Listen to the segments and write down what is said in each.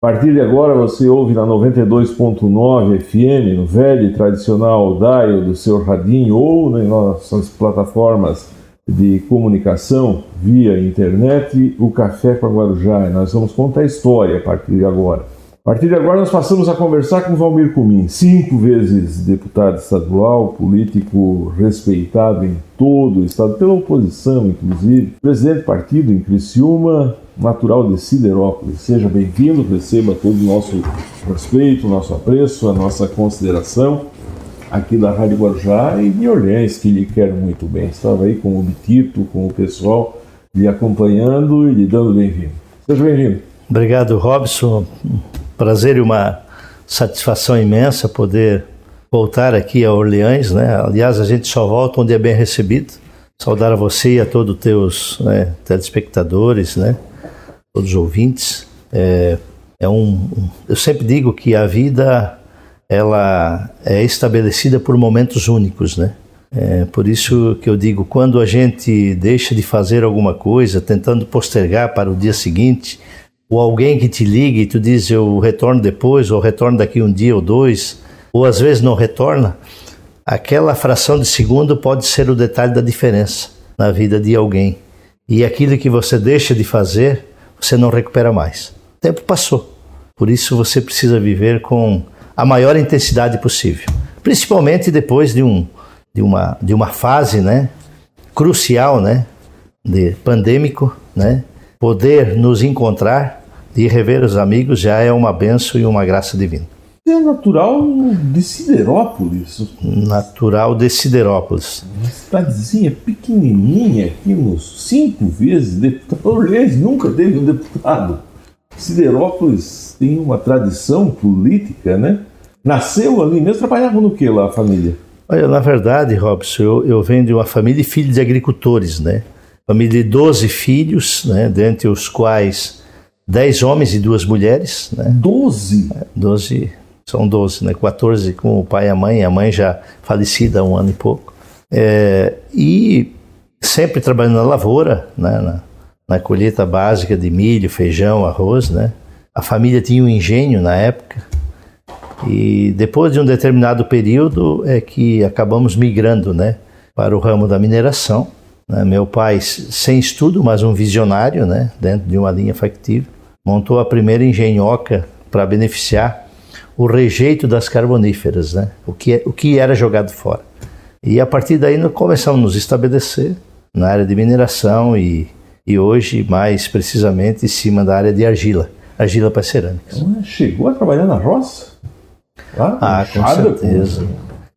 A partir de agora você ouve na 92.9 FM, no velho e tradicional dial do seu radinho ou em nossas plataformas de comunicação via internet, o Café com a Guarujá. Nós vamos contar a história a partir de agora. A partir de agora nós passamos a conversar com Valmir Cumim, cinco vezes deputado estadual, político respeitado em todo o estado, pela oposição inclusive, presidente do partido em Criciúma, natural de Siderópolis. Seja bem-vindo, receba todo o nosso respeito, nosso apreço, a nossa consideração aqui da Rádio Guarujá e de Orleans, que lhe quero muito bem. Estava aí com o Bitito, com o pessoal lhe acompanhando e lhe dando bem-vindo. Seja bem-vindo. Obrigado, Robson. Prazer e uma satisfação imensa poder voltar aqui a Orleans, né? Aliás, a gente só volta onde é bem recebido. Saudar a você e a todos os teus né, telespectadores, né? todos os ouvintes. É, é um, eu sempre digo que a vida ela é estabelecida por momentos únicos, né? É por isso que eu digo, quando a gente deixa de fazer alguma coisa, tentando postergar para o dia seguinte, ou alguém que te liga e tu diz eu retorno depois, ou retorno daqui um dia ou dois, ou às vezes não retorna, aquela fração de segundo pode ser o detalhe da diferença na vida de alguém. E aquilo que você deixa de fazer você não recupera mais. O tempo passou. Por isso você precisa viver com a maior intensidade possível, principalmente depois de, um, de, uma, de uma fase né, crucial, né, de pandêmico, né, poder nos encontrar e rever os amigos já é uma benção e uma graça divina. É natural de Siderópolis? Natural de Siderópolis. Uma cidadezinha pequenininha aqui, uns cinco vezes deputado. Orleans nunca teve um deputado. Siderópolis tem uma tradição política, né? Nasceu ali mesmo, trabalhava no que lá a família? Olha, na verdade, Robson, eu, eu venho de uma família de filhos de agricultores, né? Família de 12 filhos, né? Dentre os quais 10 homens e duas mulheres. Né? 12? É, 12 são 12, né? 14 com o pai e a mãe, a mãe já falecida há um ano e pouco. É, e sempre trabalhando na lavoura, né? na, na colheita básica de milho, feijão, arroz, né? A família tinha um engenho na época e depois de um determinado período é que acabamos migrando, né? Para o ramo da mineração. Né? Meu pai, sem estudo, mas um visionário, né? Dentro de uma linha factível, montou a primeira engenhoca para beneficiar o rejeito das carboníferas, né? o, que, é, o que era jogado fora. E a partir daí nós começamos a nos estabelecer na área de mineração e, e hoje, mais precisamente, em cima da área de argila, argila para cerâmicas. Chegou a trabalhar na roça? Ah, ah com certeza.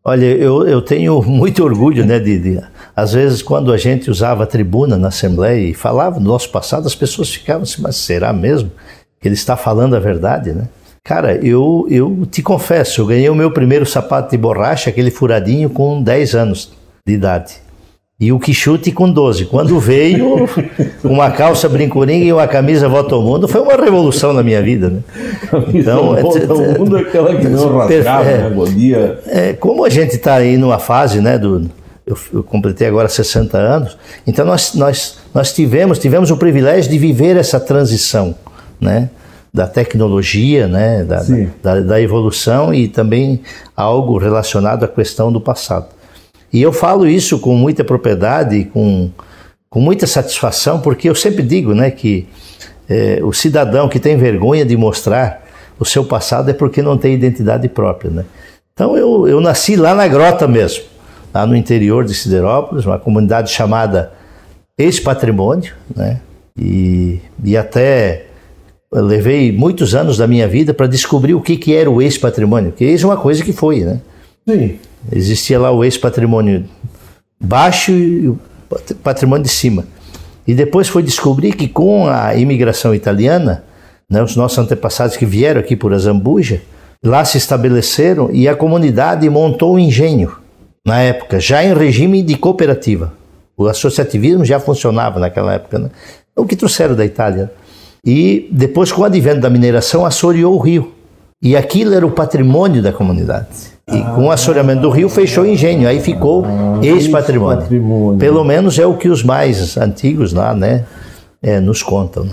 Olha, eu, eu tenho muito orgulho, né, de, de, Às vezes, quando a gente usava a tribuna na Assembleia e falava do nosso passado, as pessoas ficavam assim, mas será mesmo que ele está falando a verdade, né? Cara, eu, eu te confesso, eu ganhei o meu primeiro sapato de borracha, aquele furadinho, com 10 anos de idade. E o Quixote com 12. Quando veio uma calça brincorinha e uma camisa Volta ao Mundo, foi uma revolução na minha vida, né? Então, Volta ao Mundo é aquela que não rasgava, é, né? Bom dia. É, como a gente está aí numa fase, né, do, eu, eu, completei agora 60 anos, então nós, nós, nós tivemos, tivemos o privilégio de viver essa transição, né? da tecnologia, né, da, da, da, evolução e também algo relacionado à questão do passado. E eu falo isso com muita propriedade, com, com muita satisfação, porque eu sempre digo né, que é, o cidadão que tem vergonha de mostrar o seu passado é porque não tem identidade própria. Né? Então eu, eu nasci lá na grota mesmo, lá no interior de Siderópolis, uma comunidade chamada Ex-Patrimônio, né? e, e até levei muitos anos da minha vida para descobrir o que, que era o ex-patrimônio, que ex é uma coisa que foi, né? Sim. Existia lá o ex-patrimônio baixo e o patrimônio de cima. E depois foi descobrir que com a imigração italiana, né, os nossos antepassados que vieram aqui por Azambuja, lá se estabeleceram e a comunidade montou um engenho, na época, já em regime de cooperativa. O associativismo já funcionava naquela época, né? O que trouxeram da Itália. E depois, com o advento da mineração, assoreou o rio. E aquilo era o patrimônio da comunidade. E com o assoreamento do rio, fechou o engenho. Aí ficou ah, ex-patrimônio. Pelo menos é o que os mais antigos lá, né, é, nos contam. Né?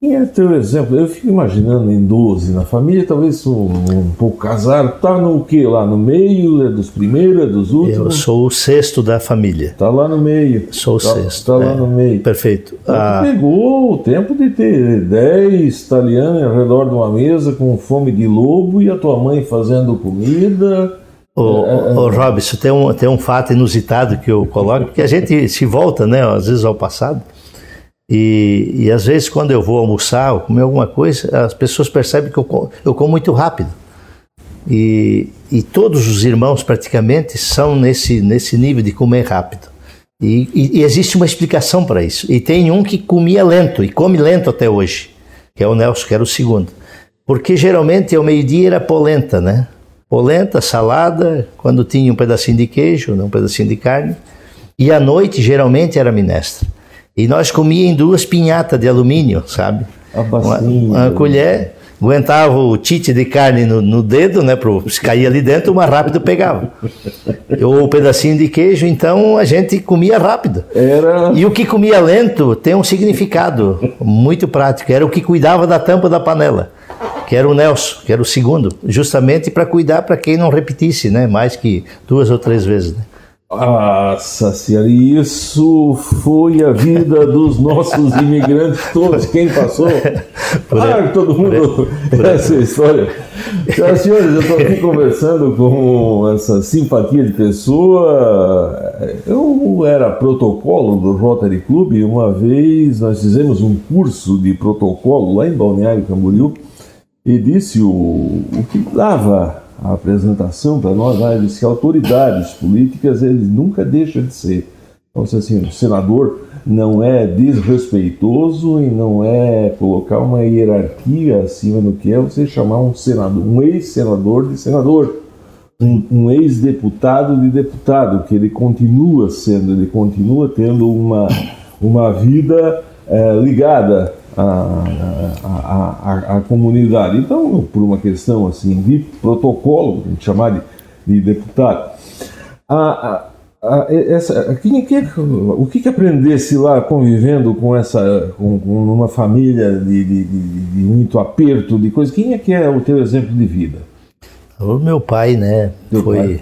Quem é teu exemplo? Eu fico imaginando em 12, na família, talvez um, um pouco casado. Tá no que lá? No meio? É dos primeiros? É dos últimos? Eu sou o sexto da família. Tá lá no meio. Sou o tá, sexto. Tá lá é. no meio. Perfeito. Então, Ah, pegou o tempo de ter 10 italianos ao redor de uma mesa com fome de lobo e a tua mãe fazendo comida. Ô, ô, Robson, tem um, tem um fato inusitado que eu coloco, porque a gente se volta, né, às vezes ao passado, e, e às vezes quando eu vou almoçar ou comer alguma coisa, as pessoas percebem que eu eu como muito rápido. E, e todos os irmãos praticamente são nesse, nesse nível de comer rápido. E, e- e existe uma explicação para isso. E tem um que comia lento e come lento até hoje, que é o Nelson, que era o segundo. Porque geralmente ao meio-dia era polenta, né? Polenta, salada, quando tinha um pedacinho de queijo, né, um pedacinho de carne. E à noite geralmente era minestra. E nós comíamos em duas pinhatas de alumínio, sabe? Uma, uma colher, aguentava o tite de carne no, no dedo, né? Pro, se caía ali dentro, mais rápido pegava. Ou o pedacinho de queijo, então a gente comia rápido. Era. E o que comia lento tem um significado muito prático. Era o que cuidava da tampa da panela, que era o Nelson, que era o segundo, justamente para cuidar para quem não repetisse, né? Mais que duas ou três vezes. Né? Nossa senhora, e isso foi a vida dos nossos imigrantes todos. Quem passou? Claro, todo mundo. Essa história. Senhoras e senhores, eu estou aqui conversando com essa simpatia de pessoa. Eu era protocolo do Rotary Club e uma vez nós fizemos um curso de protocolo lá em Balneário Camboriú e disse o, o que dava a apresentação para nós, lá, ele disse que autoridades políticas eles nunca deixam de ser. Então, assim, o senador não é desrespeitoso e não é colocar uma hierarquia acima do que é você chamar um senador, um ex-senador de senador, um, um ex-deputado de deputado, que ele continua sendo, ele continua tendo uma, uma vida eh, ligada à, à, à, à comunidade. Então, por uma questão assim de protocolo, a gente chamar de, de deputado. A, a, a, essa, quem, quem, o que, que aprendesse lá convivendo com essa, com, com uma família de, de, de, de muito aperto, de coisa? Quem é que é o teu exemplo de vida? O meu pai, né? Teu foi pai.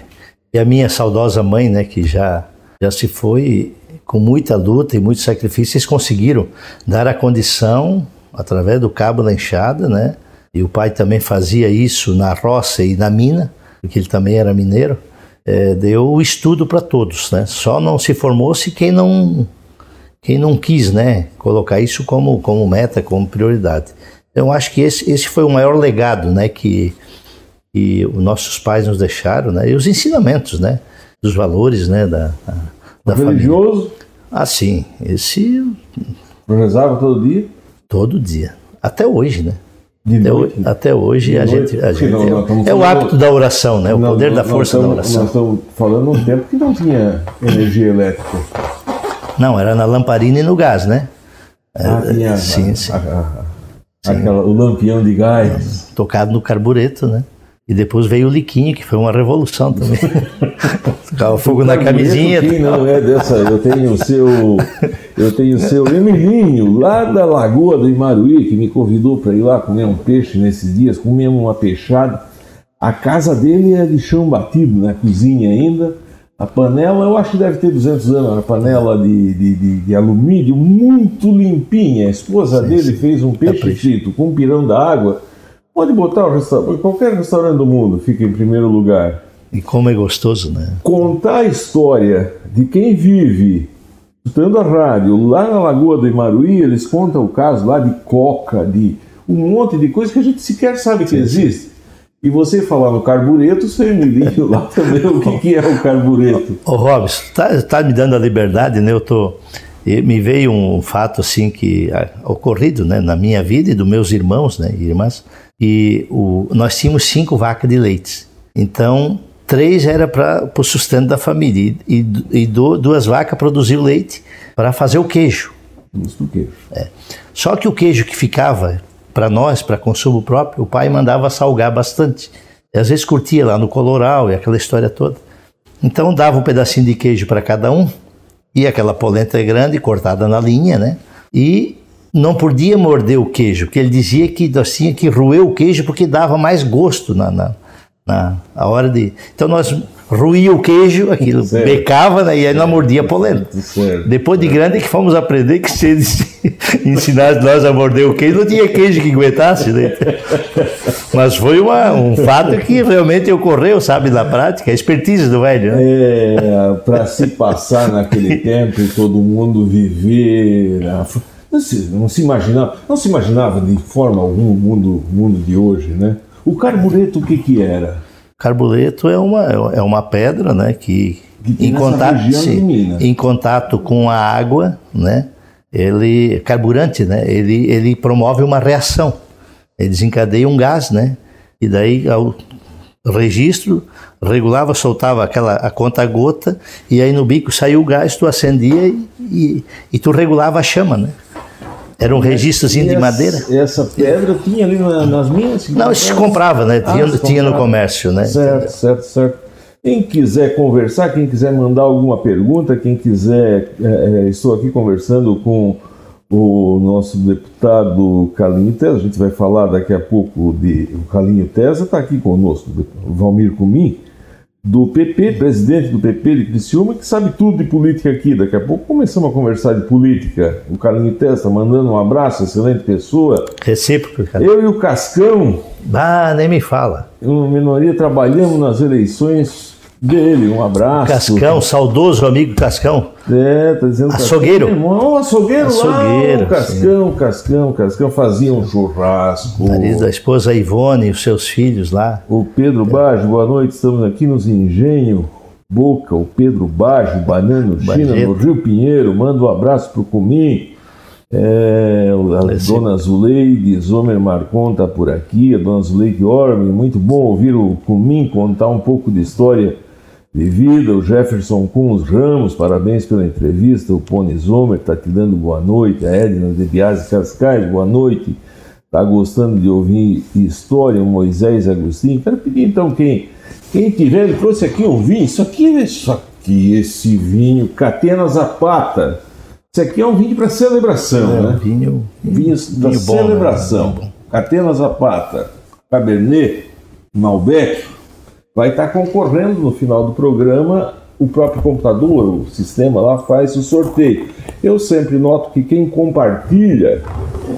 e a minha saudosa mãe, né? Que já já se foi com muita luta e muito sacrifício, eles conseguiram dar a condição através do cabo da enxada, né? E o pai também fazia isso na roça e na mina, porque ele também era mineiro. É, deu o estudo para todos, né? Só não se formou-se quem não quem não quis, né? Colocar isso como como meta, como prioridade. Então, acho que esse, esse foi o maior legado, né? Que que os nossos pais nos deixaram, né? E os ensinamentos, né? Dos valores, né? Da, da família. Religioso? Ah, sim. Esse Rezava todo dia? todo dia. Até hoje, né? Até, noite? hoje, até hoje De a noite? gente, a Sim, gente não, nós estamos é, é o falando- hábito da oração, né? O Não, poder da força da estamos- oração. Nós estamos falando um tempo que não tinha energia elétrica. Não, era na lamparina e no gás, né? Ah, tinha a- sim, sim. a- a- aquela- o lampião de gás. Tocado no carbureto, né? E depois veio o liquinho, que foi uma revolução também. Tocava fogo na camisinha. Quem não é dessa? Eu tenho o seu, eu tenho o seu Emilinho, lá da Lagoa do Imaruí, que me convidou para ir lá comer um peixe nesses dias. Comemos uma peixada. A casa dele é de chão batido, na cozinha ainda. A panela, eu acho que deve ter 200 anos, uma panela de, de, de- de alumínio muito limpinha. A esposa dele fez um peixe frito com um pirão da água. Pode botar o restaurante, qualquer restaurante do mundo fica em primeiro lugar E como é gostoso, né? contar a história de quem vive escutando a rádio lá na Lagoa do Imaruí, eles contam o caso lá de coca, de um monte de coisa que a gente sequer sabe que existe. E você falar no carbureto, seu Emilinho lá também, o que, que é o carbureto? Ô Robson, tá, tá me dando a liberdade, né? Eu tô. Me veio um fato assim que ah, ocorrido, né, na minha vida e dos meus irmãos, né, e irmãs. E o, nós tínhamos cinco vacas de leite. Então três era para o sustento da família e, e, e du- duas vacas produziam leite para fazer o queijo. Isso do quê? Só que o queijo que ficava para nós, para consumo próprio, o pai mandava salgar bastante. E às vezes curtia lá no coloral e aquela história toda. Então dava um pedacinho de queijo para cada um, e aquela polenta grande cortada na linha, né? E não podia morder o queijo, porque ele dizia que tinha que roer o queijo porque dava mais gosto na, na, na a hora de. Então nós ruía o queijo, aquilo certo. becava né, e aí nós mordia a polenta. Depois de grande que fomos aprender que se ensinasse nós a morder o queijo, não tinha queijo que aguentasse. Né? Mas foi uma, um fato que realmente ocorreu, sabe, na prática, a expertise do velho. Né? É, para se passar naquele tempo e todo mundo viver. Não se, não se imaginava, não se imaginava de forma alguma o mundo, mundo de hoje, né? O carbureto o que que era? Carbureto é uma, é uma pedra, né, que, que em, contato, sim, em contato com a água, né, ele carburante, né, ele, ele promove uma reação, ele desencadeia um gás, né, e daí ao registro regulava, soltava aquela a conta gota e aí no bico saiu o gás, tu acendia e, e, e tu regulava a chama, né. Era um registrozinho de madeira? Essa pedra tinha ali nas minas? Não, se comprava, né? Tinha, ah, tinha no comércio, né? Certo, certo, certo. Quem quiser conversar, quem quiser mandar alguma pergunta, quem quiser. É, é, estou aqui conversando com o nosso deputado Calinho Tesa. A gente vai falar daqui a pouco de. O Calinho Tesa está aqui conosco, Valmir Cumim do PP, presidente do PP de Criciúma, que sabe tudo de política aqui. Daqui a pouco começamos a conversar de política. O Carlinho Testa mandando um abraço, excelente pessoa. Recíproco, cara. Eu e o Cascão. Ah, nem me fala. Uma minoria trabalhamos nas eleições dele, um abraço. Cascão, saudoso amigo Cascão. É, tá dizendo Açougueiro. Cascão. açougueiro, açougueiro lá, o Cascão, sim. Cascão, Cascão fazia um churrasco. Marido da esposa Ivone e os seus filhos lá. O Pedro. Baggio, boa noite, estamos aqui nos Engenho Boca, o Pedro Baggio, Banano China, no Rio Pinheiro, manda um abraço pro Cumim. É, a Esse... dona Zuleide Zomer Marcon está por aqui, a dona Zuleide Orme, muito bom ouvir o Cumim contar um pouco de história de vida. O Jefferson Kunz Ramos, parabéns pela entrevista. O Pony Zomer está te dando boa noite. A Edna de Biase Cascais, boa noite. Está gostando de ouvir história, o Moisés Agostinho. Quero pedir então quem, quem tiver, ele trouxe aqui um vinho. Isso aqui, isso aqui, esse vinho, Catena Zapata. Isso aqui é um vinho para celebração, é, né? Vinho, vinho, vinho da celebração. Bom, né? Catena Zapata, Cabernet, Malbec vai estar concorrendo no final do programa. O próprio computador, o sistema lá faz o sorteio. Eu sempre noto que quem compartilha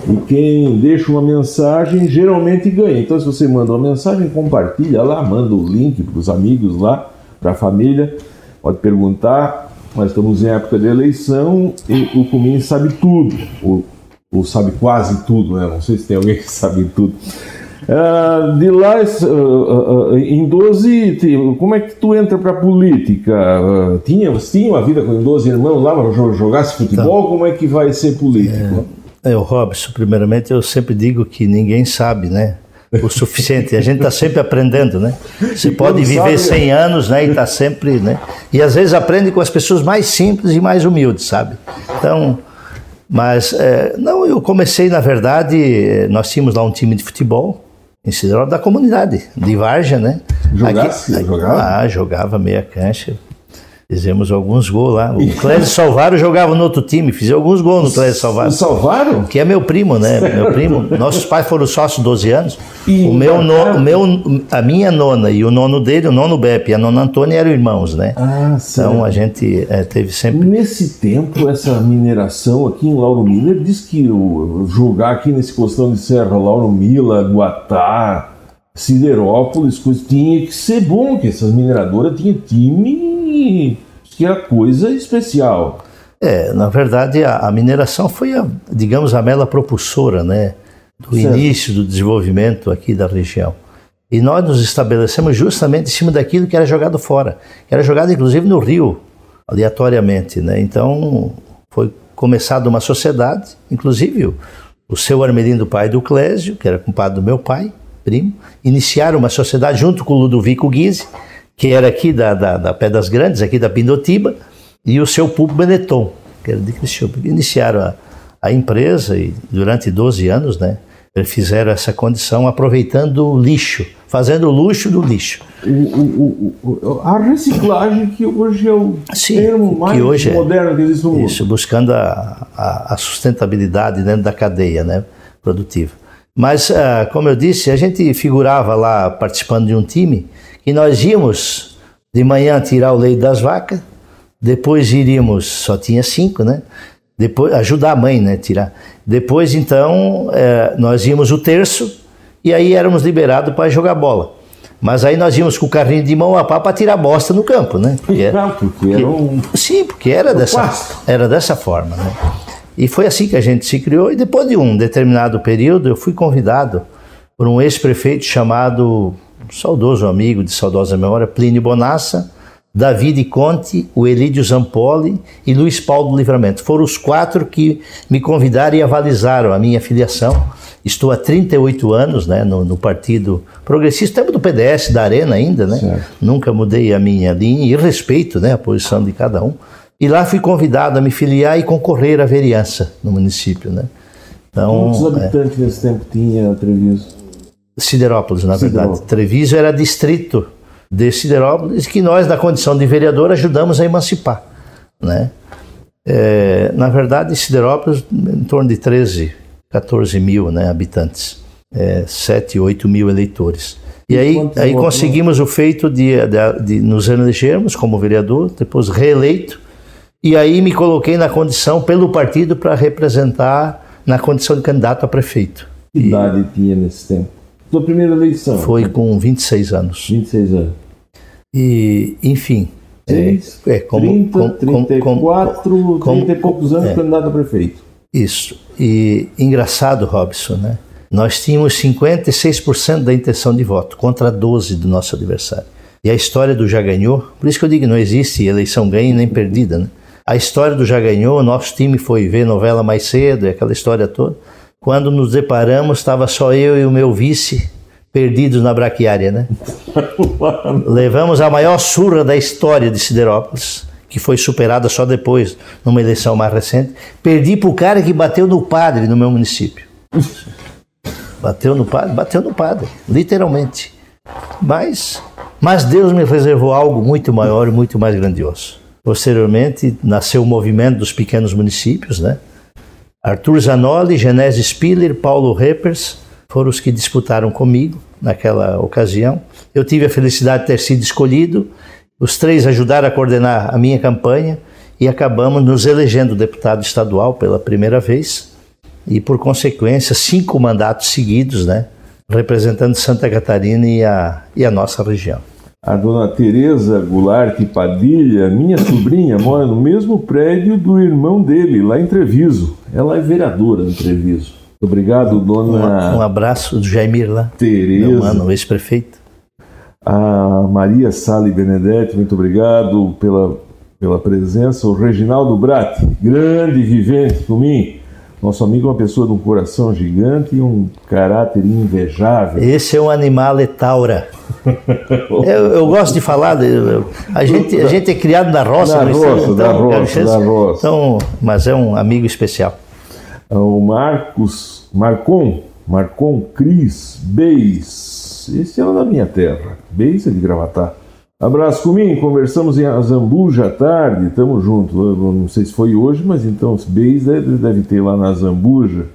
e quem deixa uma mensagem geralmente ganha. Então, se você manda uma mensagem, compartilha lá, manda o link para os amigos lá, para a família. Pode perguntar. Nós estamos em época de eleição e o Comim sabe tudo, ou, ou sabe quase tudo, né? Não sei se tem alguém que sabe tudo. Uh, de lá, uh, uh, em 12, como é que tu entra para a política? tinha, tinha uma vida com 12 irmãos lá, jogasse futebol? Então, como é que vai ser político? É, é, o Robson, primeiramente eu sempre digo que ninguém sabe, né? O suficiente. A gente está sempre aprendendo, né? Você pode viver sabe, 100 anos, né? E está sempre, né? E às vezes aprende com as pessoas mais simples e mais humildes, sabe? Então, mas, é, não, eu comecei, na verdade, nós tínhamos lá um time de futebol, em Sideral da comunidade, de Varja, né? Jogasse, aqui, jogava? Ah, jogava meia cancha. Fizemos alguns gols lá. O Clésio Salvaro jogava no outro time, fiz alguns gols no Clésio Salvaro. O Salvaro? Que é meu primo, né? Certo. Meu primo. Nossos pais foram sócios 12 anos. E o meu, no, o meu, a minha nona e o nono dele, o nono Beppe e a nona Antônia eram irmãos, né? Ah, certo. Então a gente é, teve sempre. Nesse tempo, essa mineração aqui em Lauro Miller diz que o, jogar aqui nesse costão de serra, Lauro Mila, Guatá, Siderópolis, coisa, tinha que ser bom, que essas mineradoras tinham time que era coisa especial. É, na verdade, a, a, mineração foi, a, digamos, a mela propulsora, né, do certo. início do desenvolvimento aqui da região. E nós nos estabelecemos justamente em cima daquilo que era jogado fora, que era jogado inclusive no rio, aleatoriamente, né? Então, foi começada uma sociedade, inclusive o, seu Armelino, pai do Clésio, que era compadre do meu pai, primo, iniciaram uma sociedade junto com o Ludovico Guise, que era aqui da, da, da Pedras Grandes, aqui da Pindotiba, e o seu Pulpo Benetton, que era de Criciúma. Iniciaram a, a empresa e durante 12 anos, né, eles fizeram essa condição aproveitando o lixo, fazendo luxo do lixo. O, o, o, a reciclagem que hoje é o Sim, termo mais hoje é- moderno que existe no mundo. Isso, buscando a, a, a sustentabilidade dentro da cadeia né, produtiva. Mas, ah, como eu disse, a gente figurava lá participando de um time e nós íamos de manhã tirar o leite das vacas, depois iríamos, só tinha cinco, né? Depois, ajudar a mãe, né? Tirar. Depois, então, eh, nós íamos o terço e aí éramos liberados para jogar bola. Mas aí nós íamos com o carrinho de mão a pá para tirar bosta no campo, né? Porque era- porque era um. Sim, porque era dessa, era dessa forma. Né? E foi assim que a gente se criou. E depois de um determinado período, eu fui convidado por um ex-prefeito chamado, um saudoso amigo de saudosa memória, Plínio Bonassa, David Conte, o Elídio Zampoli e Luiz Paulo do Livramento. Foram os quatro que me convidaram e avalizaram a minha filiação. Estou há 38 anos né, no, no Partido Progressista, tempo do PDS, da Arena ainda, né? Certo. Nunca mudei a minha linha e respeito né, a posição de cada um. E lá fui convidado a me filiar e concorrer à vereança no município. Né? Então, Quantos habitantes nesse tempo tinha Treviso? Siderópolis, na verdade. Siderópolis. Treviso era distrito de Siderópolis que nós, na condição de vereador, ajudamos a emancipar. Né? É, na verdade, Siderópolis, em torno de 13, 14 mil né, habitantes, é, 7, 8 mil eleitores. E aí, quantos aí votos, conseguimos o feito de, de, de nos elegermos como vereador, depois reeleito, e aí me coloquei na condição, pelo partido, para representar na condição de candidato a prefeito. Que idade tinha nesse tempo? Sua primeira eleição? Foi com 26 anos. 26 anos. E, enfim. É, Seis, é, como, 30, como- como- 34, como- 30 e poucos anos é. candidato a prefeito. Isso. E engraçado, Robson, né? Nós tínhamos 56% da intenção de voto contra 12 do nosso adversário. E a história do já ganhou, por isso que eu digo que não existe eleição ganha nem perdida, né? A história do já ganhou, nosso time foi ver novela mais cedo, aquela história toda. Quando nos deparamos, estava só eu e o meu vice perdidos na braquiária, né? Levamos a maior surra da história de Siderópolis, que foi superada só depois, numa eleição mais recente. Perdi para o cara que bateu no padre no meu município. Bateu no padre, bateu no padre, literalmente. Mas, mas Deus me reservou algo muito maior e muito mais grandioso. Posteriormente, nasceu o movimento dos pequenos municípios, né? Arthur Zanoli, Genésio Spiller, Paulo Reppers foram os que disputaram comigo naquela ocasião. Eu tive a felicidade de ter sido escolhido. Os três ajudaram a coordenar a minha campanha e acabamos nos elegendo deputado estadual pela primeira vez e, por consequência, cinco mandatos seguidos, né? Representando Santa Catarina e a, e a nossa região. A dona Tereza Goulart Padilha, minha sobrinha, mora no mesmo prédio do irmão dele, lá em Treviso. Ela é vereadora em Treviso. Muito obrigado, dona Um abraço do Jaimir lá, meu Tereza. mano, ex-prefeito. A Maria Sali Benedetti, muito obrigado pela, pela presença. O Reginaldo Bratti, grande vivente por mim. Nosso amigo é uma pessoa de um coração gigante e um caráter invejável. Esse é um animal etaura. Eu, eu gosto de falar, de- a, gente, a gente é criado na roça, Na mas, roça, na roça, na roça. Então, mas é um amigo especial. O Marcos, Marcon, Marcon Cris Beis. Esse é o da minha terra. Beis é de Gravatar. Abraço comigo, conversamos em Azambuja à tarde, tamo junto. Eu não sei se foi hoje, mas então Beis deve, deve ter lá na Zambuja.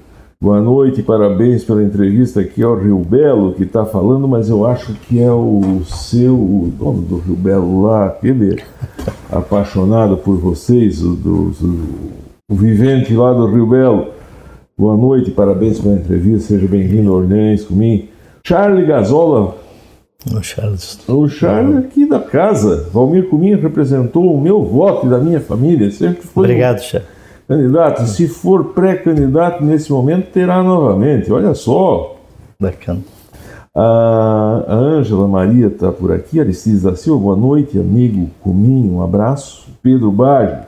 Boa noite, parabéns pela entrevista aqui ao Rio Belo que está falando, mas eu acho que é o seu, o dono do Rio Belo lá, aquele apaixonado por vocês, o, do- o- vivente lá do Rio Belo. Boa noite, parabéns pela entrevista, seja bem-vindo Orleans comigo. Charlie Gazola, O Charles. o Charlie aqui da casa, Valmir Cunha representou o meu voto e da minha família, sempre foi Obrigado, Charles. candidato. Se for pré-candidato nesse momento, terá novamente, olha só. Bacana. A Ângela Maria está por aqui, Aristides da Silva, boa noite, amigo Cominho, um abraço. Pedro Baggio,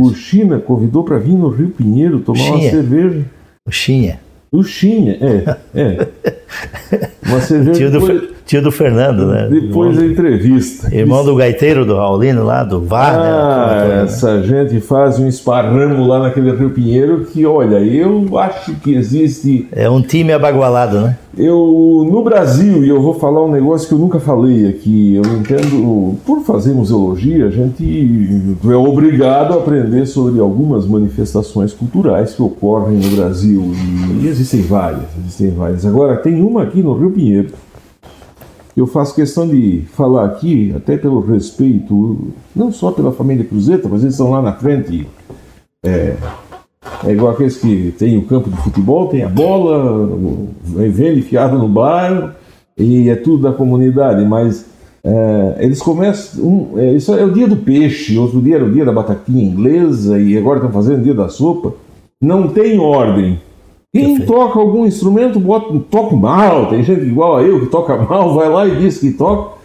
o China convidou para vir no Rio Pinheiro tomar uma Chinha. cerveja. O Chinha. O Chinha, é, é. Uma cerveja Tio do, Fer- Tio do Fernando, né? Depois da entrevista. Irmão do gaiteiro do Raulino lá, do VAR, ah, né? Essa gente faz um esparramo lá naquele Rio Pinheiro que, olha, eu acho que existe. É um time abagualado, né? Eu, no Brasil, e eu vou falar um negócio que eu nunca falei aqui, eu entendo, por fazer museologia, a gente é obrigado a aprender sobre algumas manifestações culturais que ocorrem no Brasil, e, e existem várias, existem várias. Agora, tem uma aqui no Rio Pinheiro, eu faço questão de falar aqui, até pelo respeito, não só pela família Cruzeta, mas eles estão lá na frente. É, é igual aqueles que tem o campo de futebol, tem a bola, vem enfiado no bairro, e é tudo da comunidade, mas é, eles começam. Um, é, isso é o dia do peixe, outro dia era o dia da batatinha inglesa, e agora estão fazendo o dia da sopa. Não tem ordem. Quem Perfeito. toca algum instrumento bota, toca mal, tem gente igual a eu que toca mal, vai lá e diz que toca,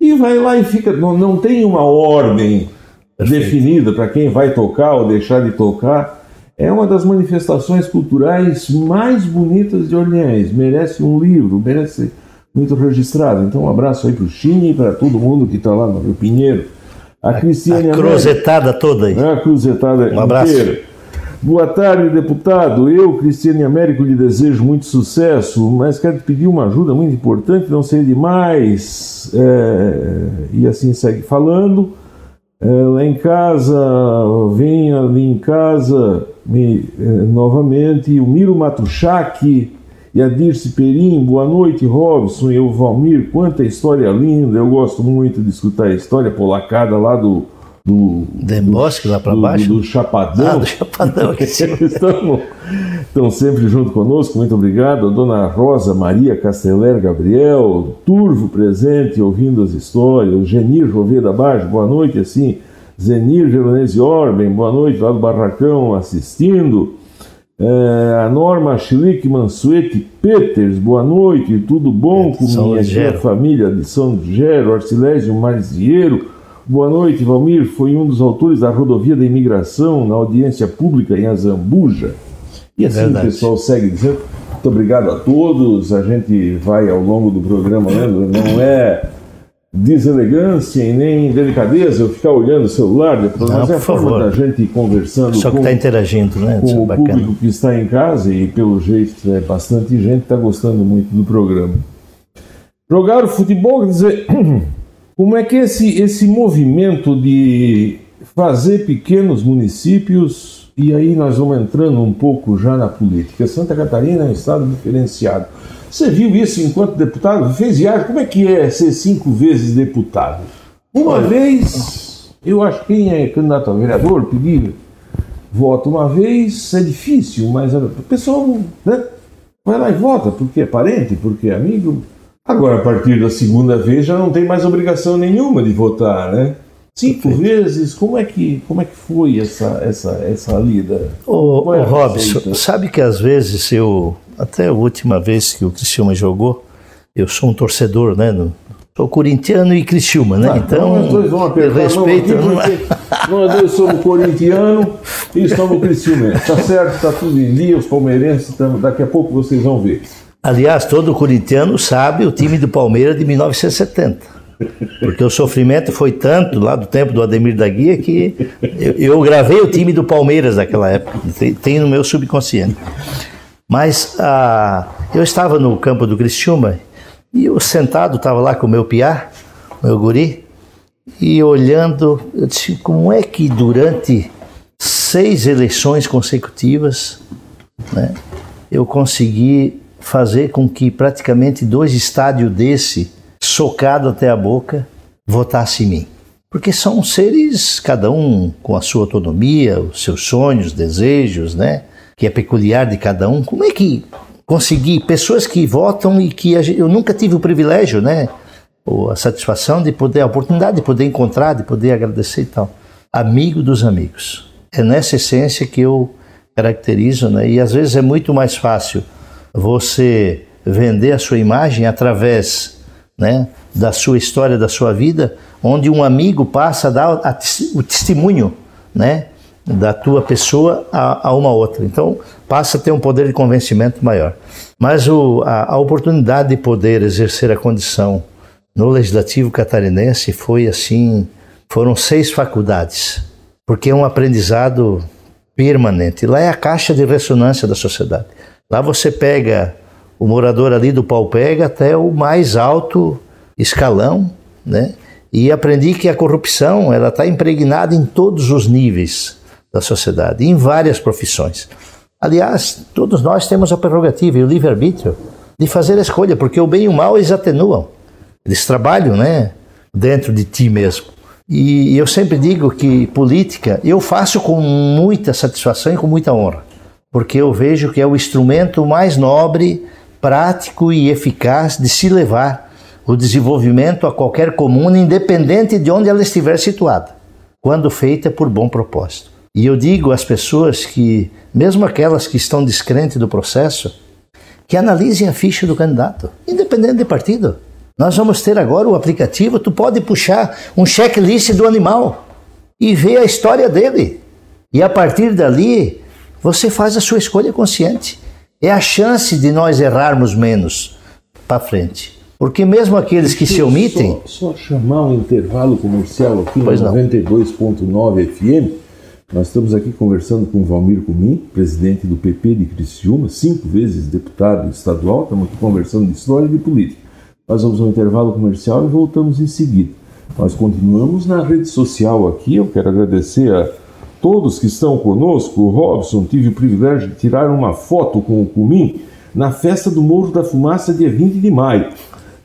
e vai lá e fica. Não, não tem uma ordem Perfeito. definida para quem vai tocar ou deixar de tocar. É uma das manifestações culturais mais bonitas de Orleans. Merece um livro, merece muito registrado. Então, um abraço aí para o Chine e para todo mundo que está lá no Rio Pinheiro. A, Cristiane a cruzetada toda aí. A cruzetada um abraço. Boa tarde, deputado. Eu, Cristiane Américo, lhe desejo muito sucesso, mas quero te pedir uma ajuda muito importante, não sei demais. É, e assim segue falando. É, lá em casa, vem ali em casa me, é, novamente o Miro Matuchak e a Dirce Perim. Boa noite, Robson e o Valmir. Quanta história linda! Eu gosto muito de escutar a história polacada lá do do. Dembosque lá para baixo? Do, do Chapadão. Ah, do Chapadão aqui estão, estão sempre junto conosco, muito obrigado. A dona Rosa Maria Casteller Gabriel, Turvo presente, ouvindo as histórias. O Genir Joveda Baixo, boa noite, assim. Zenir Geronese Orben, boa noite, lá do Barracão, assistindo. É, a Norma Schlick Mansueti Peters, boa noite, tudo bom é, com minha família de São Gero, Arcilésio Marzieiro, Boa noite, Valmir. Foi um dos autores da rodovia da imigração na audiência pública em Azambuja. E assim Verdade. o pessoal segue dizendo. Muito obrigado a todos. A gente vai ao longo do programa, né? não é deselegância e nem delicadeza eu ficar olhando o celular depois, não, mas é a forma favor. da gente conversando Só que está interagindo, né? com o bacana. público que está em casa e pelo jeito é bastante gente está gostando muito do programa. Jogar o futebol, quer dizer, Como é que esse, esse movimento de fazer pequenos municípios, e aí nós vamos entrando um pouco já na política. Santa Catarina é um estado diferenciado. Você viu isso enquanto deputado? Fez viagem? Como é que é ser cinco vezes deputado? Uma Olha, vez, eu acho que quem é candidato a vereador pedir voto uma vez é difícil, mas a pessoa né, vai lá e vota porque é parente, porque é amigo. Agora, a partir da segunda vez, já não tem mais obrigação nenhuma de votar, né? Cinco vezes, como é que como é que foi essa essa essa lida? Ô, é Robson, sabe que às vezes eu até a última vez que o Criciúma jogou, eu sou um torcedor, né? No, sou corintiano e Criciúma, né? Ah, então, vamos apertar respeito. Não, aqui nós dois somos corintiano e estamos Criciúma. Tá certo, tá tudo em dia, os palmeirenses, daqui a pouco vocês vão ver. Aliás, todo corintiano sabe o time do Palmeiras de 1970. Porque o sofrimento foi tanto lá do tempo do Ademir da Guia que eu, gravei o time do Palmeiras naquela época. Tem, tem no meu subconsciente. Mas ah, eu estava no campo do Criciúma e eu sentado, estava lá com o meu piá, meu guri, e olhando, eu disse, como é que durante seis eleições consecutivas né, eu consegui fazer com que praticamente dois estádios desse, socado até a boca, votasse em mim. Porque são seres, cada um com a sua autonomia, os seus sonhos, desejos, né? Que é peculiar de cada um. Como é que consegui pessoas que votam e que eu nunca tive o privilégio, né? Ou a satisfação de poder, a oportunidade de poder encontrar, de poder agradecer e tal. Amigo dos amigos. É nessa essência que eu caracterizo, né? E às vezes é muito mais fácil você vender a sua imagem através né, da sua história, da sua vida, onde um amigo passa a dar o testemunho né, da tua pessoa a, a, uma outra. Então, passa a ter um poder de convencimento maior. Mas o, a, a, oportunidade de poder exercer a condição no legislativo catarinense foi assim, foram seis faculdades, porque é um aprendizado permanente. Lá é a caixa de ressonância da sociedade. Lá você pega o morador ali do pau pega até o mais alto escalão, né? E aprendi que a corrupção ela está impregnada em todos os níveis da sociedade, em várias profissões. Aliás, todos nós temos a prerrogativa e o livre-arbítrio de fazer a escolha, porque o bem e o mal eles atenuam. Eles trabalham né, dentro de ti mesmo. E eu sempre digo que política eu faço com muita satisfação e com muita honra, porque eu vejo que é o instrumento mais nobre, prático e eficaz de se levar o desenvolvimento a qualquer comuna, independente de onde ela estiver situada, quando feita por bom propósito. E eu digo às pessoas que, mesmo aquelas que estão descrentes do processo, que analisem a ficha do candidato, independente de partido. Nós vamos ter agora o aplicativo, tu pode puxar um checklist do animal e ver a história dele. E a partir dali, você faz a sua escolha consciente. É a chance de nós errarmos menos para frente. Porque mesmo aqueles que se omitem. Só, só chamar um intervalo comercial aqui no 92.9 FM. Nós estamos aqui conversando com o Valmir Cumim, presidente do PP de Criciúma, cinco vezes deputado estadual. Estamos aqui conversando de história e de política. Nós vamos ao intervalo comercial e voltamos em seguida. Nós continuamos na rede social aqui. Eu quero agradecer a todos que estão conosco. O Robson tive o privilégio de tirar uma foto com o Cumim na festa do Morro da Fumaça, dia 20 de maio.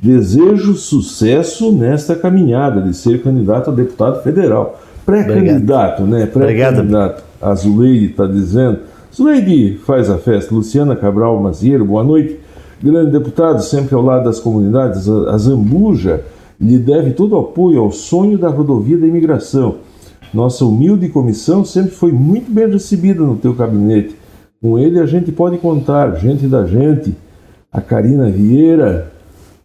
Desejo sucesso nesta caminhada de ser candidato a deputado federal. Pré-candidato, né? Pré-candidato. A Zuleide está dizendo. Zuleide faz a festa. Luciana Cabral Mazieiro, boa noite. Grande deputado, sempre ao lado das comunidades. A Zambuja lhe deve todo o apoio ao sonho da rodovia da imigração. Nossa humilde comissão sempre foi muito bem recebida no teu gabinete. Com ele a gente pode contar, gente da gente. A Karina Vieira,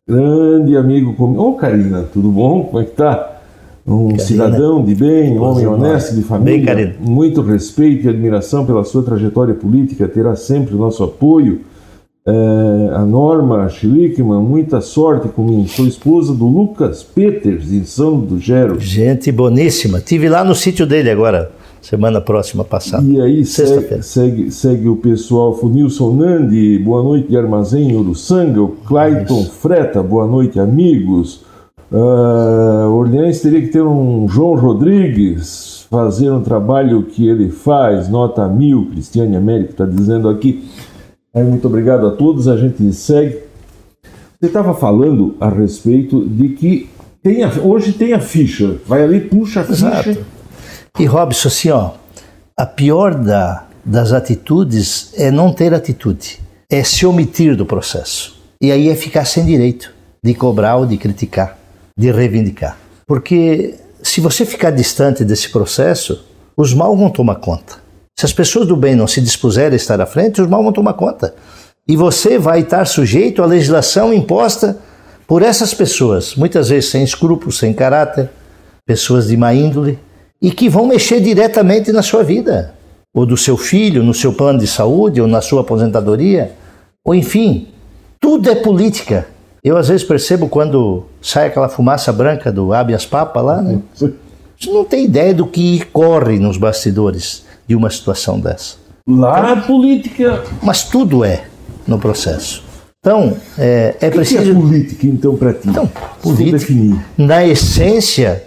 grande amigo comigo. Ô, Karina, tudo bom? Como é que tá? Um Karina, cidadão de bem, um homem honesto, de família. Bem, muito respeito e admiração pela sua trajetória política, terá sempre o nosso apoio. É, a Norma Schlickman, muita sorte comigo. Sou esposa do Lucas Peters, em São do Gero. Gente boníssima. Tive lá no sítio dele agora semana próxima passada. E aí segue, segue, segue, o pessoal, Funilson Nandi, boa noite de Armazém Uruçanga, o Clayton Freta, boa noite amigos. Uh, Orleans teria que ter um João Rodrigues fazer um trabalho que ele faz, nota mil, Cristiane Américo está dizendo aqui. Muito obrigado a todos, a gente segue. Você estava falando a respeito de que tem a, hoje tem a ficha, vai ali, puxa a ficha. Exato e Robson, assim, ó, a pior da, das atitudes é não ter atitude, é se omitir do processo. E aí é ficar sem direito de cobrar ou de criticar, de reivindicar. Porque se você ficar distante desse processo, os mal vão tomar conta. Se as pessoas do bem não se dispuserem a estar à frente, os mal vão tomar conta. E você vai estar sujeito à legislação imposta por essas pessoas, muitas vezes sem escrúpulos, sem caráter, pessoas de má índole, e que vão mexer diretamente na sua vida, ou do seu filho, no seu plano de saúde, ou na sua aposentadoria, ou enfim, tudo é política. Eu às vezes percebo quando sai aquela fumaça branca do habeas papa lá, né? Você não tem ideia do que corre nos bastidores de uma situação dessa. Lá a política. Mas tudo é no processo. Então, é, é preciso. Que é política, então, para ti? Então, política, na essência,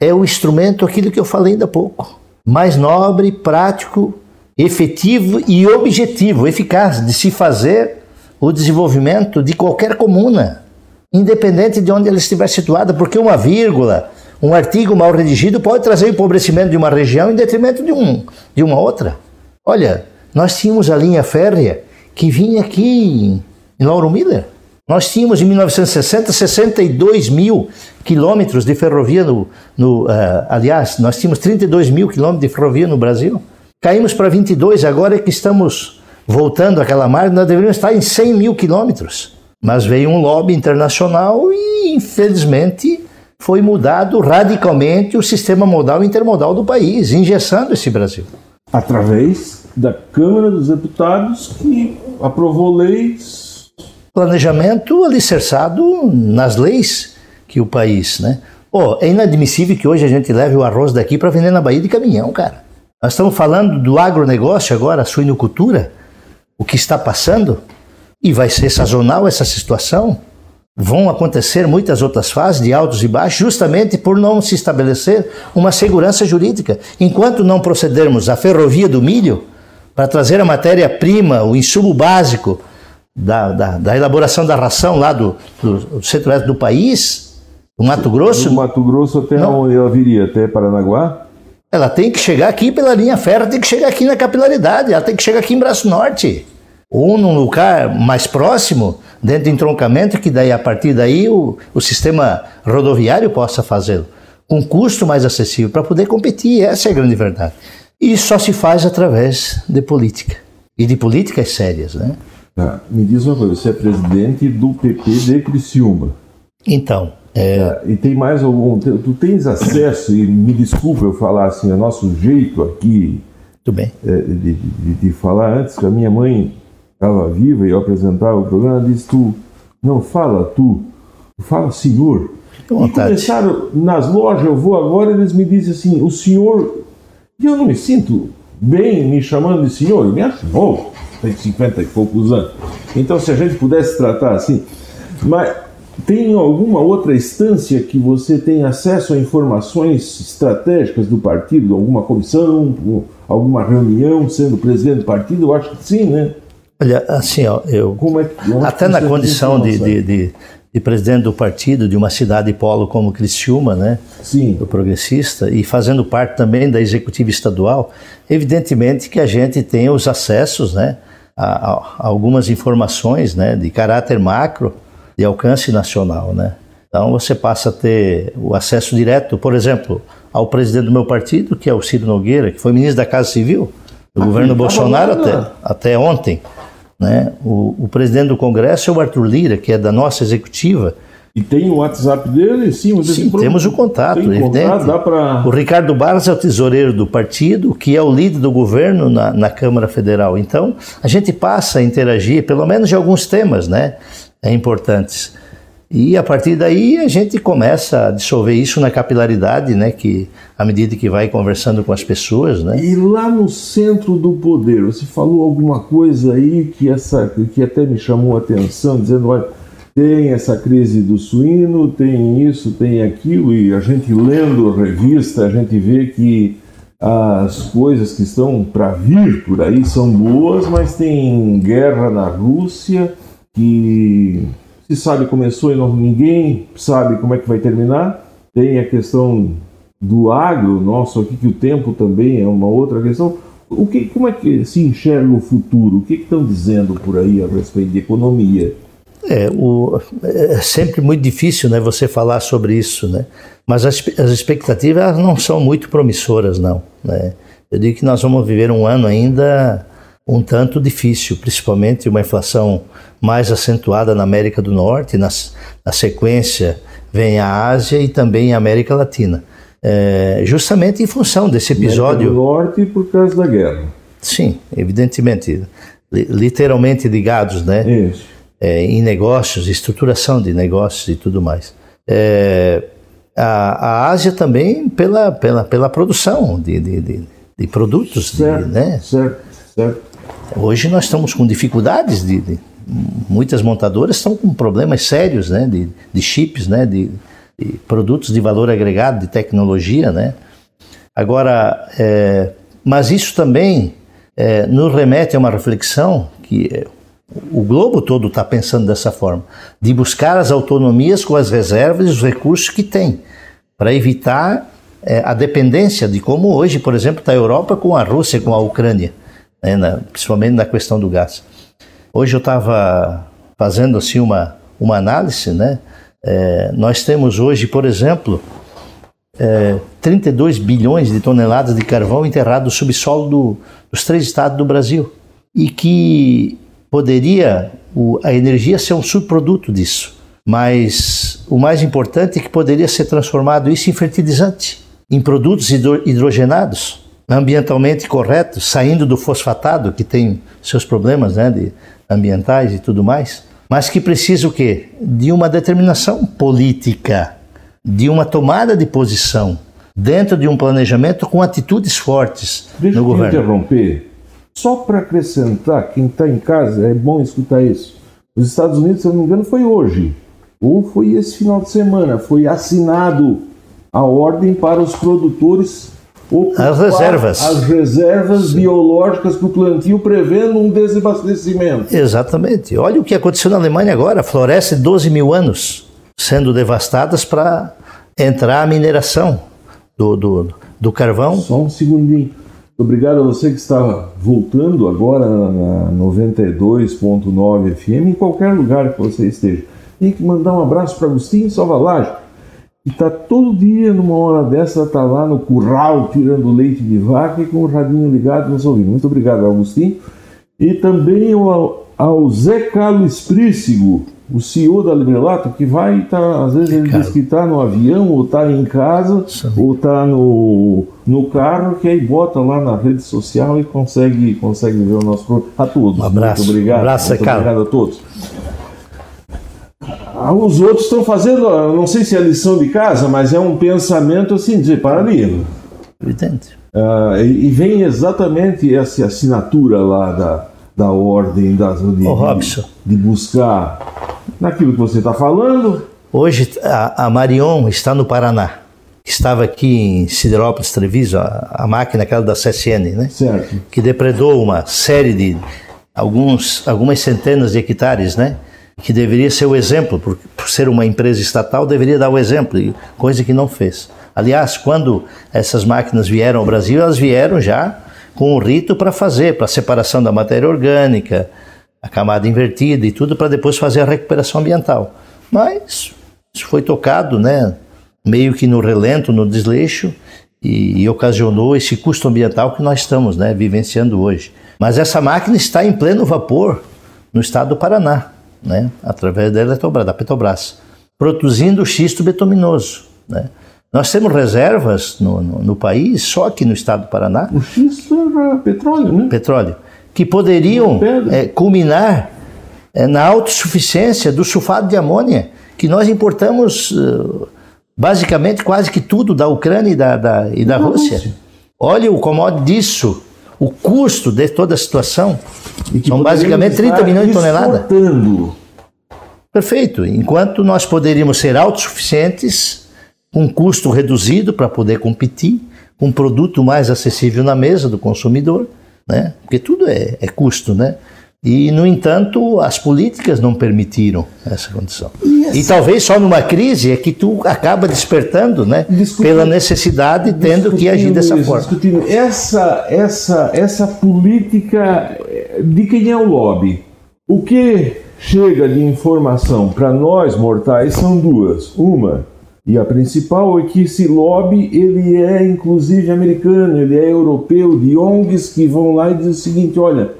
é o instrumento, aquilo que eu falei ainda há pouco, mais nobre, prático, efetivo e objetivo, eficaz de se fazer o desenvolvimento de qualquer comuna, independente de onde ela estiver situada, porque uma vírgula, um artigo mal redigido pode trazer o empobrecimento de uma região em detrimento de, um, de uma outra. Olha, nós tínhamos a linha férrea que vinha aqui em Lauro Miller. Nós tínhamos em 1960 62 mil quilômetros de ferrovia no, no uh, aliás, nós tínhamos 32 mil quilômetros de ferrovia no Brasil. Caímos para 22, agora é que estamos voltando àquela marca, nós deveríamos estar em 100 mil quilômetros. Mas veio um lobby internacional e, infelizmente, foi mudado radicalmente o sistema modal e intermodal do país, engessando esse Brasil. Através da Câmara dos Deputados, que aprovou leis planejamento alicerçado nas leis que o país, né? Pô, é inadmissível que hoje a gente leve o arroz daqui para vender na Bahia de caminhão, cara. Nós estamos falando do agronegócio agora, a suinocultura, o que está passando, e vai ser sazonal essa situação. Vão acontecer muitas outras fases de altos e baixos, justamente por não se estabelecer uma segurança jurídica. Enquanto não procedermos à ferrovia do milho, para trazer a matéria-prima, o insumo básico da, da, da, elaboração da ração lá do, do, do centro-oeste do país, do Mato Grosso. Do Mato Grosso até não. onde ela viria? Até Paranaguá? Ela tem que chegar aqui pela linha férrea, tem que chegar aqui na capilaridade, ela tem que chegar aqui em Braço Norte. Ou num lugar mais próximo, dentro do entroncamento, que daí a partir daí o, o sistema rodoviário possa fazê-lo. Com custo mais acessível, para poder competir, essa é a grande verdade. E só se faz através de política. E de políticas sérias, né? Tá. Me diz uma coisa, você é presidente do PP de Criciúma. Então, é... é... e tem mais algum. Tu tens acesso, e me desculpa eu falar assim, é nosso jeito aqui Tudo bem. É, de, de, de, falar antes, que a minha mãe estava viva e eu apresentava o programa, ela disse: Tu não fala tu, fala senhor. E começaram nas lojas, eu vou agora, eles me dizem assim: O senhor e eu não me sinto bem me chamando de senhor, eu me acho novo, tenho 50 e poucos anos. Então, se a gente pudesse tratar assim. Mas tem alguma outra instância que você tem acesso a informações estratégicas do partido, alguma comissão, alguma reunião, sendo presidente do partido? Eu acho que sim, né? Olha, assim, ó, eu. É até na condição de, de, de, de presidente do partido de uma cidade polo como Criciúma, né? Sim. Do progressista e fazendo parte também da executiva estadual, evidentemente que a gente tem os acessos, né? A, a, algumas informações, né? De caráter macro, de alcance nacional, né? Então você passa a ter o acesso direto, por exemplo, ao presidente do meu partido, que é o Ciro Nogueira, que foi ministro da Casa Civil do ah, governo Bolsonaro até, até ontem. Né? O, o, presidente do Congresso é o Arthur Lira, que é da nossa executiva. E tem o WhatsApp dele? Sim, Sim temos o contato, tem evidente. Contato, pra... O Ricardo Barros é o tesoureiro do partido, que é o líder do governo na, na Câmara Federal. Então, a gente passa a interagir, pelo menos de alguns temas né, é importantes. E a partir daí a gente começa a dissolver isso na capilaridade, né? Que à medida que vai conversando com as pessoas, né? E lá no centro do poder, você falou alguma coisa aí que essa que até me chamou a atenção, dizendo, olha, tem essa crise do suíno, tem isso, tem aquilo, e a gente lendo a revista, a gente vê que as coisas que estão para vir por aí são boas, mas tem guerra na Rússia que se sabe começou e não, ninguém sabe como é que vai terminar. Tem a questão do agro nosso aqui, que o tempo também é uma outra questão. O que, como é que se enxerga o futuro? O que, que estão dizendo por aí a respeito de economia? É, o, é sempre muito difícil né, você falar sobre isso, né? mas as, as expectativas não são muito promissoras, não. Né? Eu digo que nós vamos viver um ano ainda um tanto difícil, principalmente uma inflação mais acentuada na América do Norte, na, na sequência vem a Ásia e também a América Latina. É, justamente em função desse episódio. América do Norte por causa da guerra. Sim, evidentemente. Literalmente ligados, né? Isso. É, em negócios, estruturação de negócios e tudo mais. É, a, a Ásia também pela, pela, pela produção de, de, de, de produtos. Certo, né? certo, certo. Hoje nós estamos com dificuldades de, de muitas montadoras estão com problemas sérios, né, de, de chips, né, de, de, produtos de valor agregado, de tecnologia, né. Agora, é, mas isso também é, nos remete a uma reflexão que é, o globo todo está pensando dessa forma, de buscar as autonomias com as reservas e os recursos que tem, para evitar é, a dependência de como hoje, por exemplo, está a Europa com a Rússia, com a Ucrânia né, na, principalmente na questão do gás. Hoje eu estava fazendo assim uma, uma análise, né? É, nós temos hoje, por exemplo, é, 32 bilhões de toneladas de carvão enterrado no subsolo do, dos três estados do Brasil e que poderia o, a energia ser um subproduto disso, mas o mais importante é que poderia ser transformado isso em fertilizante, em produtos hidro, hidrogenados ambientalmente corretos, saindo do fosfatado, que tem seus problemas né, de, ambientais e tudo mais, mas que precisa o quê? De uma determinação política. de uma tomada de posição dentro de um planejamento com atitudes fortes Deixa no eu governo. interromper. Só para acrescentar, quem está em casa, é bom escutar isso. Os Estados Unidos, se eu não me engano, foi hoje, ou foi esse final de semana, foi assinado a ordem para os produtores ocupar As reservas. as reservas biológicas para o plantio, prevendo um desabastecimento. Exatamente. Olha o que aconteceu na Alemanha agora: floresce 12 mil anos sendo devastadas para entrar a mineração do, do, do carvão. Só um segundinho. Obrigado a você que está voltando agora na 92.9 FM, em qualquer lugar que você esteja. Tem que mandar um abraço para Agostinho Salvalage, que está todo dia, numa hora dessa, está lá no curral tirando leite de vaca e com o radinho ligado nos ouvindo. Muito obrigado, Agostinho. E também ao, ao Zé Carlos Prícigo, o CEO da Librelato, que vai estar, às vezes ele diz que está no avião, ou está em casa, Sim. ou está no, no carro, que aí bota lá na rede social e consegue, consegue ver o nosso programa. A todos. Um abraço. Muito obrigado. Um abraço, Muito obrigado a todos. Os outros estão fazendo, não sei se é lição de casa, mas é um pensamento assim, dizer, para ali. Evidente. Ah, e, e vem exatamente essa assinatura lá da, da ordem das, de, Ô, Robson. de buscar naquilo que você está falando. Hoje a, a Marion está no Paraná. Estava aqui em Siderópolis, Treviso, a, a máquina aquela da CSN, né? Certo. que depredou uma série de alguns, algumas centenas de hectares, né? Que deveria ser o exemplo, por, por ser uma empresa estatal, deveria dar o exemplo, coisa que não fez. Aliás, quando essas máquinas vieram ao Brasil, elas vieram já com o rito para fazer, para separação da matéria orgânica, a camada invertida e tudo, para depois fazer a recuperação ambiental. Mas isso foi tocado, né? Meio que no relento, no desleixo, e, e ocasionou esse custo ambiental que nós estamos né, vivenciando hoje. Mas essa máquina está em pleno vapor no estado do Paraná, né, através da Eletrobras, da Petrobras, produzindo xisto betuminoso. Né. Nós temos reservas no, no, no país, só aqui no estado do Paraná, O xisto era petróleo, né? petróleo, que poderiam eh, culminar eh, na autossuficiência do sulfato de amônia, que nós importamos eh, basicamente quase que tudo da Ucrânia e da, da- e da Da Rússia. Rússia. Olha o commodity disso, o custo de toda a situação. São basicamente 30 estar milhões de toneladas. Perfeito. Enquanto nós poderíamos ser autossuficientes, com um custo reduzido para poder competir, com um produto mais acessível na mesa do consumidor, né? Porque tudo é, é custo, né? E, no entanto, as políticas não permitiram essa condição. E, talvez só numa crise é que tu acaba despertando, né? Pela necessidade, tendo que agir dessa forma. discutindo essa, essa, essa política eh, de quem é o lobby. O que chega de informação para nós mortais são duas. Uma, e a principal é que esse lobby ele é inclusive americano, ele é europeu, de ONGs que vão lá e dizem o seguinte, olha,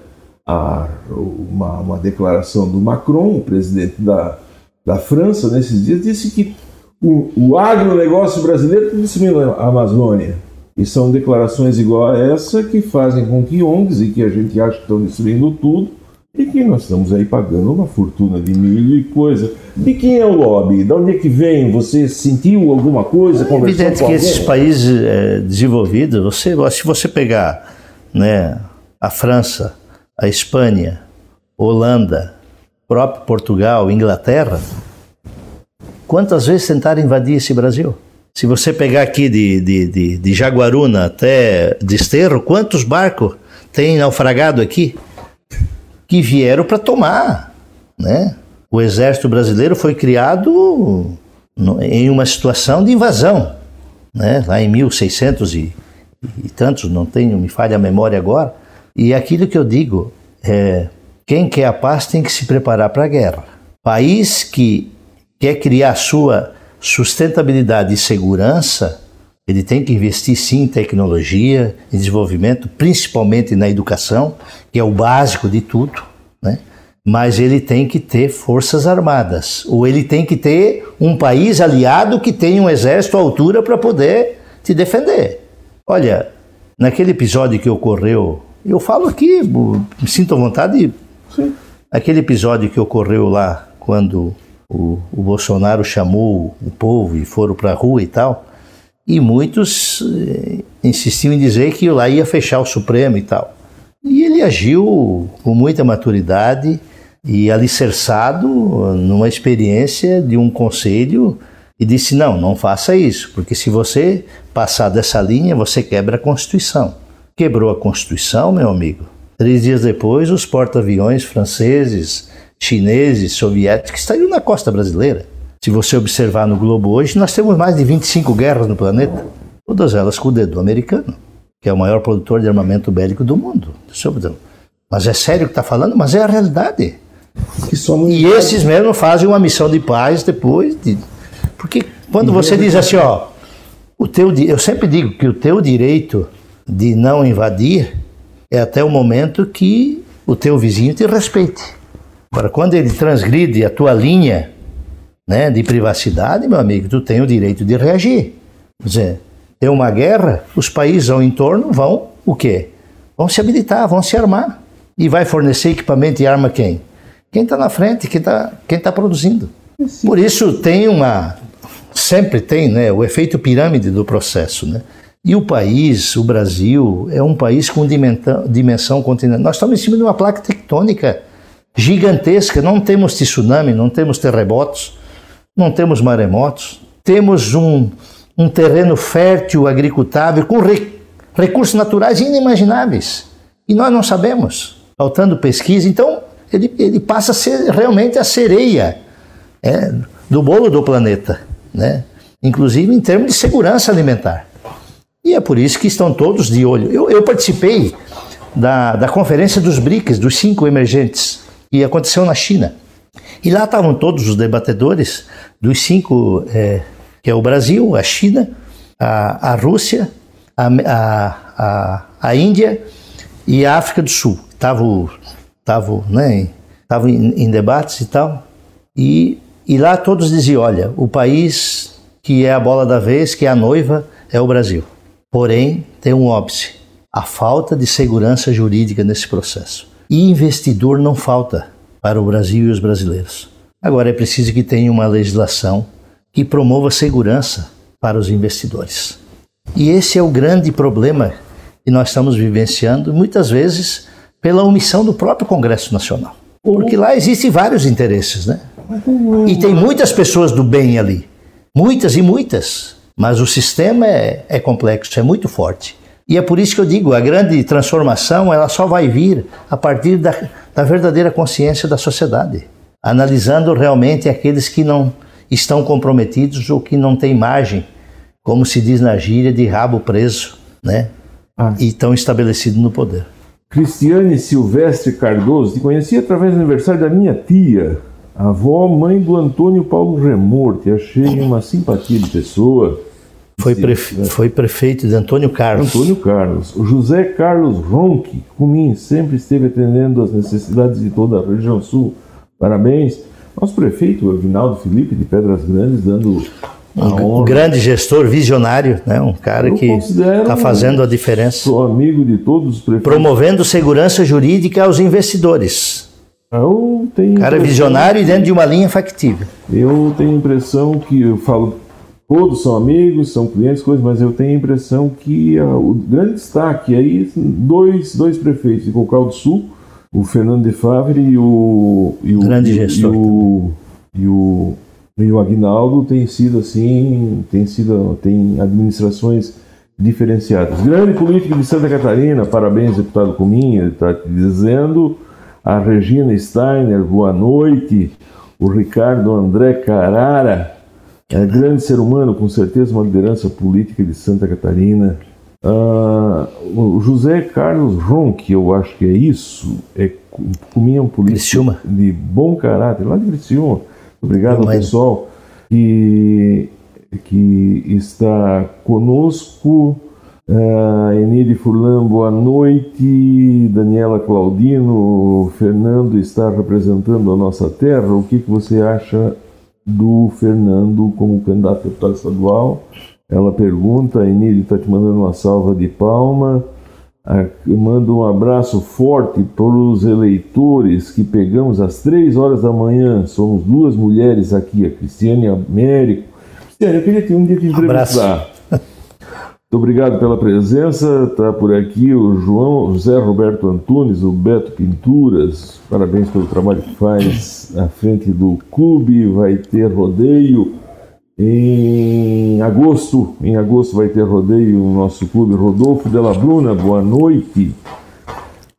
a- uma, uma declaração do Macron, o presidente da, da França, nesses dias, disse que o, o agronegócio brasileiro está destruindo a Amazônia. E são declarações igual a essa que fazem com que ONGs, e que a gente acha que estão destruindo tudo, e que nós estamos aí pagando uma fortuna de milho e coisa. De quem é o lobby? De onde é que vem? Você sentiu alguma coisa? É evidente que esses países eh, desenvolvidos, você, se você pegar né, a França, a Espanha, Holanda, próprio Portugal, Inglaterra, quantas vezes tentaram invadir esse Brasil? Se você pegar aqui de, de, de, de Jaguaruna até Desterro, quantos barcos tem naufragado aqui que vieram para tomar, né? O exército brasileiro foi criado em uma situação de invasão, né? Lá em 1600 e, e tantos, não tenho, me falha a memória agora. E aquilo que eu digo é, quem quer a paz tem que se preparar para a guerra. País que quer criar sua sustentabilidade e segurança, ele tem que investir sim em tecnologia, em desenvolvimento, principalmente na educação, que é o básico de tudo, né? Mas ele tem que ter forças armadas, ou ele tem que ter um país aliado que tenha um exército à altura para poder te defender. Olha, naquele episódio que ocorreu, eu falo aqui, me sinto à vontade, Sim. aquele episódio que ocorreu lá quando o, o Bolsonaro chamou o povo e foram para a rua e tal. E muitos eh, insistiam em dizer que lá ia fechar o Supremo e tal. E ele agiu com muita maturidade e alicerçado numa experiência de um conselho e disse: não, não faça isso, porque se você passar dessa linha, você quebra a Constituição. Quebrou a Constituição, meu amigo. Três dias depois, os porta-aviões franceses, chineses, soviéticos estariam na costa brasileira. Se você observar no globo hoje, nós temos mais de 25 guerras no planeta, todas elas com o dedo americano, que é o maior produtor de armamento bélico do mundo. Mas é sério que está falando? Mas é a realidade. E esses mesmo fazem uma missão de paz depois. De... Porque quando você diz assim, ó, o teu, eu sempre digo que o teu direito de não invadir é até o momento que o teu vizinho te respeite. Agora, quando ele transgride a tua linha né, de privacidade, meu amigo, tu tem o direito de reagir. Quer dizer, tem uma guerra, os países ao entorno vão o quê? Vão se habilitar, vão se armar. E vai fornecer equipamento e arma quem? Quem está na frente, quem está quem tá produzindo. Por isso tem uma. Sempre tem né, o efeito pirâmide do processo. Né? E o país, o Brasil, é um país com dimensão, continental. Nós estamos em cima de uma placa tectônica gigantesca. Não temos tsunami, não temos terremotos, não temos maremotos. Temos um, um terreno fértil, agricultável, com re, recursos naturais inimagináveis. E nós não sabemos, faltando pesquisa. Então, ele, ele passa a ser realmente a sereia é, do bolo do planeta, né? inclusive em termos de segurança alimentar. E é por isso que estão todos de olho. Eu, eu participei da, da conferência dos BRICS, dos cinco emergentes, que aconteceu na China. E lá estavam todos os debatedores dos cinco, é, que é o Brasil, a China, a, a Rússia, a, a, a, a Índia e a África do Sul. Estavam tava, né, tava em, em debates e tal. E, e lá todos diziam: olha, o país que é a bola da vez, que é a noiva, é o Brasil. Porém, tem um óbice: a falta de segurança jurídica nesse processo. E investidor não falta para o Brasil e os brasileiros. Agora é preciso que tenha uma legislação que promova segurança para os investidores. E esse é o grande problema que nós estamos vivenciando, muitas vezes pela omissão do próprio Congresso Nacional. Porque lá existem vários interesses, né? E tem muitas pessoas do bem ali. Muitas e muitas. Mas o sistema é, é complexo, é muito forte. E é por isso que eu digo, a grande transformação ela só vai vir a partir da, da verdadeira consciência da sociedade, analisando realmente aqueles que não estão comprometidos ou que não têm margem, como se diz na gíria, de rabo preso, né? Ah. E estão estabelecidos no poder. Cristiane Silvestre Cardoso, te conheci através do aniversário da minha tia, avó, mãe do Antônio Paulo Remorte. Achei uma simpatia de pessoa. Foi, prefe... foi prefeito de Antônio Carlos. Antônio Carlos. O José Carlos Ronque, Cumim, sempre esteve atendendo às necessidades de toda a região sul. Parabéns. Nosso prefeito, Aguinaldo Felipe, de Pedras Grandes, dando um grande gestor, visionário, né? um cara Eu que está fazendo a diferença. Sou amigo de todos os prefeitos. Promovendo segurança jurídica aos investidores. Eu tenho cara visionário e dentro de uma linha factível. Eu tenho a impressão que eu falo todos são amigos, são clientes, coisas, mas eu tenho a impressão que a, o grande destaque aí dois, dois prefeitos de Cocal do Sul, o Fernando de Favre e o e o, grande gestor e o, e o, e o Agnaldo tem sido assim, tem sido tem administrações diferenciadas. Grande político de Santa Catarina, parabéns deputado Cominha, está dizendo. A Regina Steiner, boa noite. O Ricardo André Carara, é grande ser humano, com certeza uma liderança política de Santa Catarina. Uh, o José Carlos Ronque, eu acho que é isso, é comia um político Criciúma. de bom caráter, lá de Criciúma. Obrigado ao pessoal que, que está conosco. Uh, Enide Furlan, boa noite. Daniela Claudino, Fernando está representando a nossa terra. O que, que você acha do Fernando como candidato a deputado estadual. Ela pergunta, a Enide está te mandando uma salva de palma. Manda um abraço forte para os eleitores que pegamos às três horas da manhã. Somos duas mulheres aqui, a Cristiane e a Américo. Cristiane, eu queria ter um dia de entrevistar. Muito obrigado pela presença. Está por aqui o João José Roberto Antunes, o Beto Pinturas. Parabéns pelo trabalho que faz à frente do clube. Vai ter rodeio em agosto. Em agosto vai ter rodeio no nosso clube. Rodolfo Della Bruna, boa noite.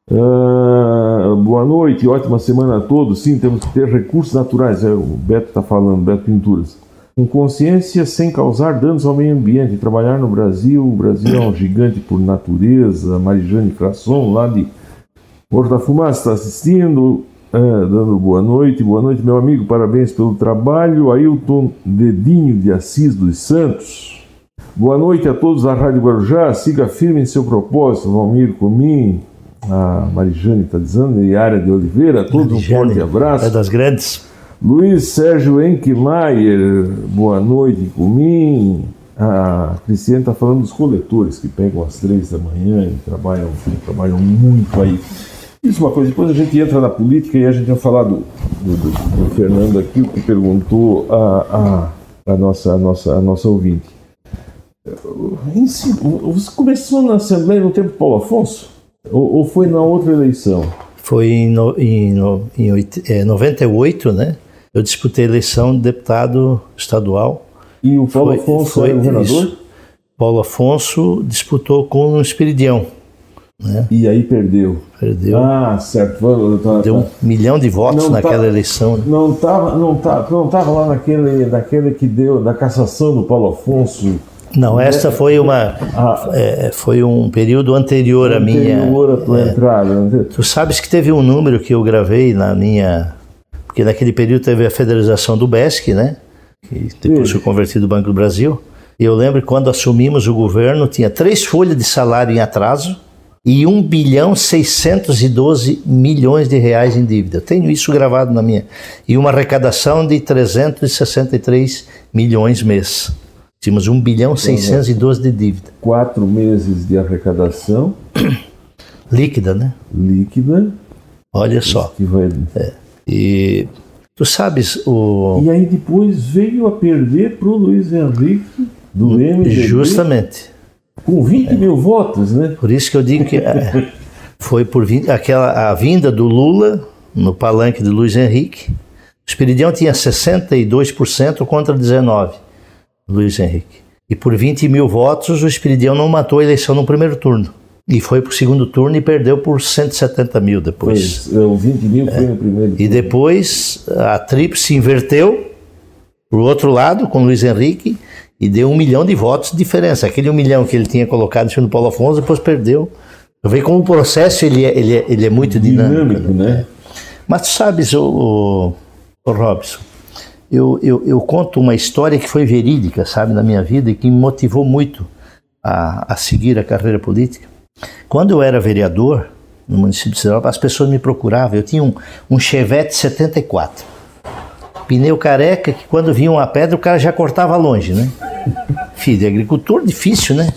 Uh, boa noite, ótima semana a todos. Sim, temos que ter recursos naturais. É, o Beto está falando, Beto Pinturas com consciência sem causar danos ao meio ambiente. Trabalhar no Brasil, o Brasil é um gigante por natureza. Marijane Frasson, lá de Porto da Fumaça, está assistindo, é, dando boa noite. Boa noite, meu amigo, parabéns pelo trabalho. Ailton Dedinho de Assis dos Santos. Boa noite a todos da Rádio Guarujá. Siga firme em seu propósito, Valmir Comim. A Marijane está dizendo, e Área de Oliveira, todos um forte abraço. É das grandes. Luiz Sérgio Enkmaier, boa noite, Comim. A Cristiane está falando dos coletores que pegam às três da manhã e trabalham, trabalham muito aí. Isso é uma coisa, depois a gente entra na política e a gente vai falar do, do, do, do Fernando aqui, que perguntou a, a, a, nossa, a, nossa, a nossa ouvinte. Você começou na Assembleia no tempo do Paulo Afonso? Ou, ou foi na outra eleição? Foi em, no, em, no, em é, 98, né? Eu disputei a eleição de deputado estadual. E o Paulo foi, Afonso foi, era governador? Isso. Paulo Afonso disputou com o Espiridião. Né? E aí perdeu. Perdeu. Ah, certo. Tá, Deu um milhão de votos não naquela tá, eleição. Né? Não estava não tá, não tava lá naquele, naquele que deu, da cassação do Paulo Afonso. Não, esta foi uma ah, é, foi um período anterior, à minha. Anterior à tua é, entrada. Né? Tu sabes que teve um número que eu gravei na minha porque naquele período teve a federalização do BESC, né? Que depois foi convertido o Banco do Brasil. E eu lembro que quando assumimos o governo, tinha três folhas de salário em atraso e 1 bilhão 612 milhões de reais em dívida. Eu tenho isso gravado na minha. E uma arrecadação de 363 milhões mês. Tínhamos 1 bilhão 612 de dívida. Quatro meses de arrecadação. Líquida, né? Líquida. Olha só. Que vai... É. E tu sabes o. E aí depois veio a perder para o Luiz Henrique do MDB. Justamente. Com 20 é. mil votos, né? Por isso que eu digo que é, foi por 20, aquela a vinda do Lula no palanque de Luiz Henrique. O Espiridião tinha 62% contra 19%, Luiz Henrique. E por 20 mil votos, o Espiridião não matou a eleição no primeiro turno. E foi para o segundo turno e perdeu por 170 mil depois. Foi, o 20 mil foi no primeiro turno. E depois a tríplice inverteu para o outro lado com o Luiz Henrique e deu um milhão de votos de diferença. Aquele um milhão que ele tinha colocado no Paulo Afonso, depois perdeu. Eu vejo como o processo ele é, ele é, ele é muito dinâmico. dinâmico né? né? Mas tu sabes, o, o, o Robson, eu, eu, eu, conto uma história que foi verídica, sabe, na minha vida e que me motivou muito a, a seguir a carreira política. Quando eu era vereador no município de Sinop, as pessoas me procuravam. Eu tinha um, um Chevette 74. Pneu careca que quando vinha uma pedra o cara já cortava longe, né? Filho de agricultor, difícil, né?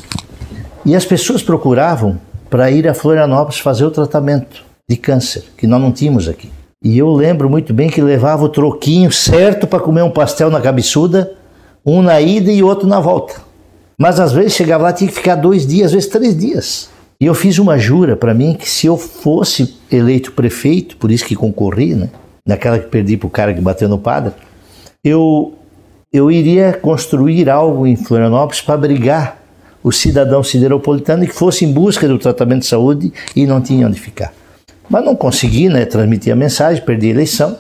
E as pessoas procuravam para ir a Florianópolis fazer o tratamento de câncer, que nós não tínhamos aqui. E eu lembro muito bem que levava o troquinho certo para comer um pastel na cabeçuda, um na ida e outro na volta. Mas às vezes chegava lá tinha que ficar dois dias, às vezes três dias. E eu fiz uma jura para mim que se eu fosse eleito prefeito, por isso que concorri, né? Naquela que perdi para o cara que bateu no padre, eu, eu iria construir algo em Florianópolis para abrigar o cidadão sideropolitano que fosse em busca do tratamento de saúde e não tinha onde ficar. Mas não consegui, né? Transmitir a mensagem, perdi a eleição.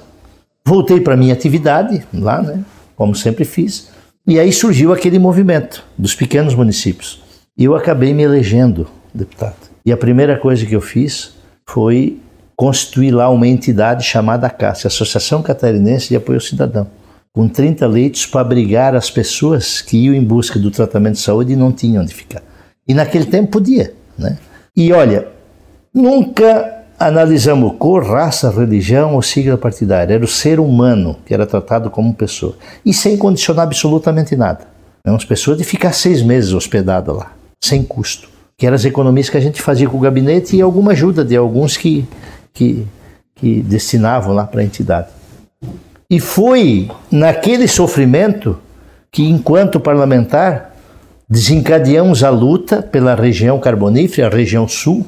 Voltei para minha atividade lá, né? Como sempre fiz. E aí surgiu aquele movimento dos pequenos municípios. E eu acabei me elegendo deputado. E a primeira coisa que eu fiz foi constituir lá uma entidade chamada CAS, Associação Catarinense de Apoio ao Cidadão, com 30 leitos para abrigar as pessoas que iam em busca do tratamento de saúde e não tinham onde ficar. E naquele tempo podia, né? E olha, nunca analisamos cor, raça, religião ou sigla partidária. Era o ser humano que era tratado como pessoa. E sem condicionar absolutamente nada. Eram as pessoas de ficar seis meses hospedadas lá, sem custo que eram as economias que a gente fazia com o gabinete e alguma ajuda de alguns que, que, que destinavam lá para a entidade. E foi naquele sofrimento que, enquanto parlamentar, desencadeamos a luta pela região carbonífera, a região sul,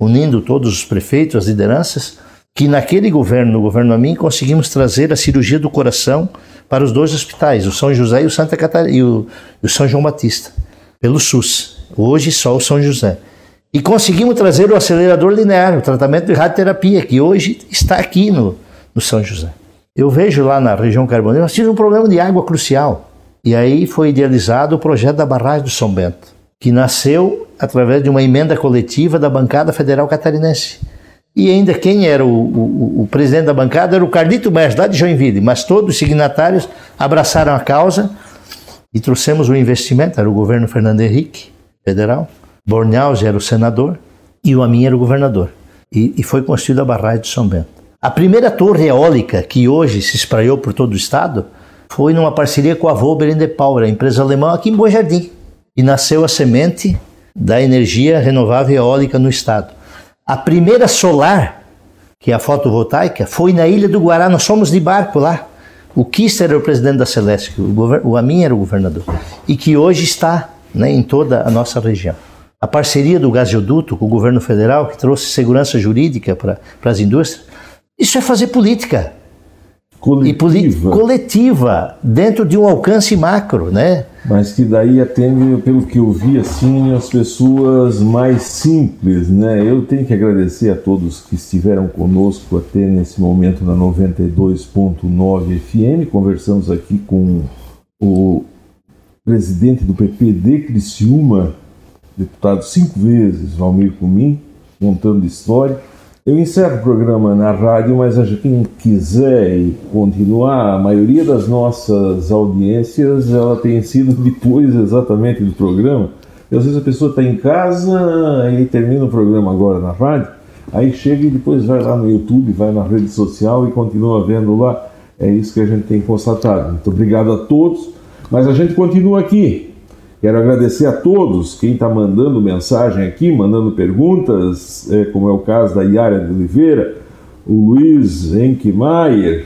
unindo todos os prefeitos, as lideranças, que naquele governo, no governo a mim, conseguimos trazer a cirurgia do coração para os dois hospitais, o São José e o Santa Catarina e o, e o São João Batista, pelo SUS. Hoje só o São José. E conseguimos trazer o acelerador linear, o tratamento de radioterapia, que hoje está aqui no, no São José. Eu vejo lá na região carbonífera, nós tínhamos um problema de água crucial. E aí foi idealizado o projeto da barragem do São Bento, que nasceu através de uma emenda coletiva da bancada federal catarinense. E ainda quem era o, o, o presidente da bancada era o Carlito Mestre, lá de Joinville, mas todos os signatários abraçaram a causa e trouxemos o investimento, era o governo Fernando Henrique, federal, Bornhaus era o senador e o Amin era o governador. E, e foi construída a barragem de São Bento. A primeira torre eólica que hoje se espraiou por todo o estado foi numa parceria com a Volber de Power, a empresa alemã aqui em Bom Jardim. E nasceu a semente da energia renovável eólica no estado. A primeira solar, que é a fotovoltaica, foi na Ilha do Guará. Nós fomos de barco lá. O Kister era o presidente da Celeste, o, o Amin era o governador. E que hoje está né, em toda a nossa região. A parceria do gasoduto com o governo federal, que trouxe segurança jurídica para as indústrias, isso é fazer política coletiva. E coletiva, dentro de um alcance macro, né? Mas que daí atende, pelo que eu vi, assim, as pessoas mais simples, né? Eu tenho que agradecer a todos que estiveram conosco até nesse momento na 92.9 FM. Conversamos aqui com o presidente do PPD, Criciúma, deputado cinco vezes, Valmir Cumim, contando história eu encerro o programa na rádio, mas quem quiser continuar, a maioria das nossas audiências ela tem sido depois exatamente do programa. E às vezes a pessoa está em casa e termina o programa agora na rádio, aí chega e depois vai lá no YouTube, vai na rede social e continua vendo lá. É isso que a gente tem constatado. Muito obrigado a todos, mas a gente continua aqui Quero agradecer a todos quem está mandando mensagem aqui, mandando perguntas, é, como é o caso da Yara de Oliveira, o Luiz Enkemeyer,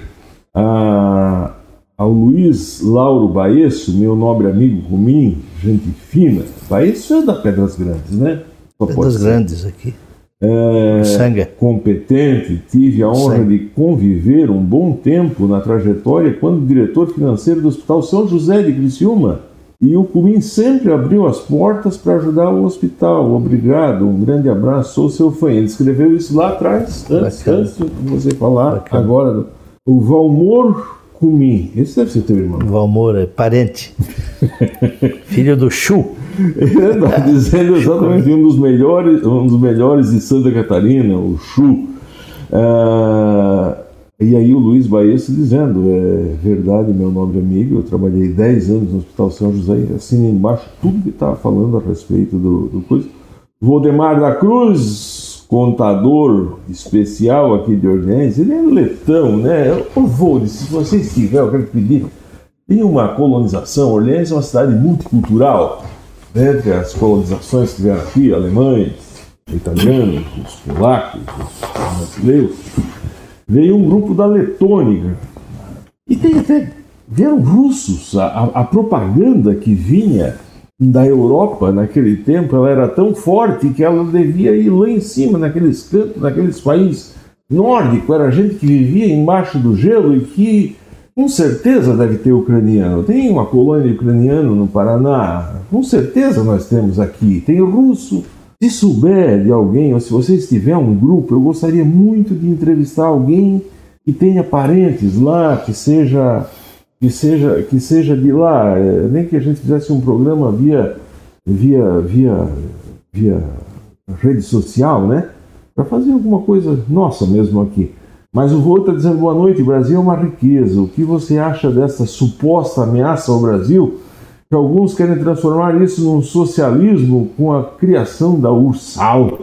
a, ao Luiz Lauro Baesso, meu nobre amigo Rumim, gente fina. Baesso é da Pedras Grandes, né? Pedras Grandes aqui. É, competente, tive a honra Sangue. de conviver um bom tempo na trajetória quando diretor financeiro do Hospital São José de Criciúma e o Cumim sempre abriu as portas para ajudar o hospital. Obrigado, um grande abraço, sou seu fã. Ele escreveu isso lá atrás, antes, antes de você falar. Bacana. Agora, o Valmor Cumim, esse deve ser teu irmão. Valmor é parente. Filho do Chu. Ele dizendo exatamente um dos melhores, um dos melhores de Santa Catarina, o Chu. Uh, e aí o Luiz Baesso dizendo, é verdade, meu nobre amigo, eu trabalhei 10 anos no Hospital São José, assim embaixo tudo que estava falando a respeito do, do coisa. Valdemar da Cruz, contador especial aqui de Orleans, ele é letão, né? Ô Volde, se você estiver, eu quero pedir, tem uma colonização, Orleans é uma cidade multicultural, entre as colonizações que tiveram aqui, alemães, italianos, os polacos, os brasileiros, veio um grupo da Letônica. E tem até. Vieram russos. A, a, a, propaganda que vinha da Europa naquele tempo ela era tão forte que ela devia ir lá em cima, naqueles cantos, naqueles países nórdicos. Era gente que vivia embaixo do gelo e que com certeza deve ter ucraniano. Tem uma colônia ucraniana no Paraná. Com certeza nós temos aqui. Tem russo, se souber de alguém, ou se você estiver um grupo, eu gostaria muito de entrevistar alguém que tenha parentes lá, que seja que seja que seja de lá, é, nem que a gente fizesse um programa via via via via rede social, né? Para fazer alguma coisa nossa mesmo aqui. Mas o vô está dizendo boa noite, Brasil é uma riqueza. O que você acha dessa suposta ameaça ao Brasil? que alguns querem transformar isso num socialismo com a criação da Ursal.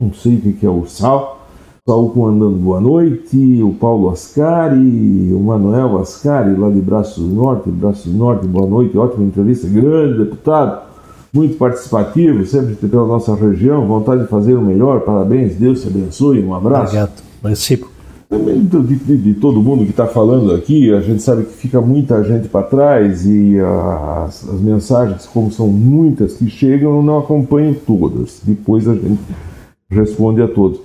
Não sei o que é Ursal. Saúl mandando boa noite, o Paulo Ascari, o Manuel Ascari, lá de Braços do Norte, Braços do Norte, boa noite, ótima entrevista, grande deputado. muito participativo, sempre pela nossa região, vontade de fazer o melhor. Parabéns, Deus te abençoe, um abraço. Obrigado, recíproco. Também de, de, de, todo mundo que está falando aqui, a gente sabe que fica muita gente para trás e as, as, mensagens, como são muitas que chegam, eu não acompanho todas. Depois a gente responde a todos.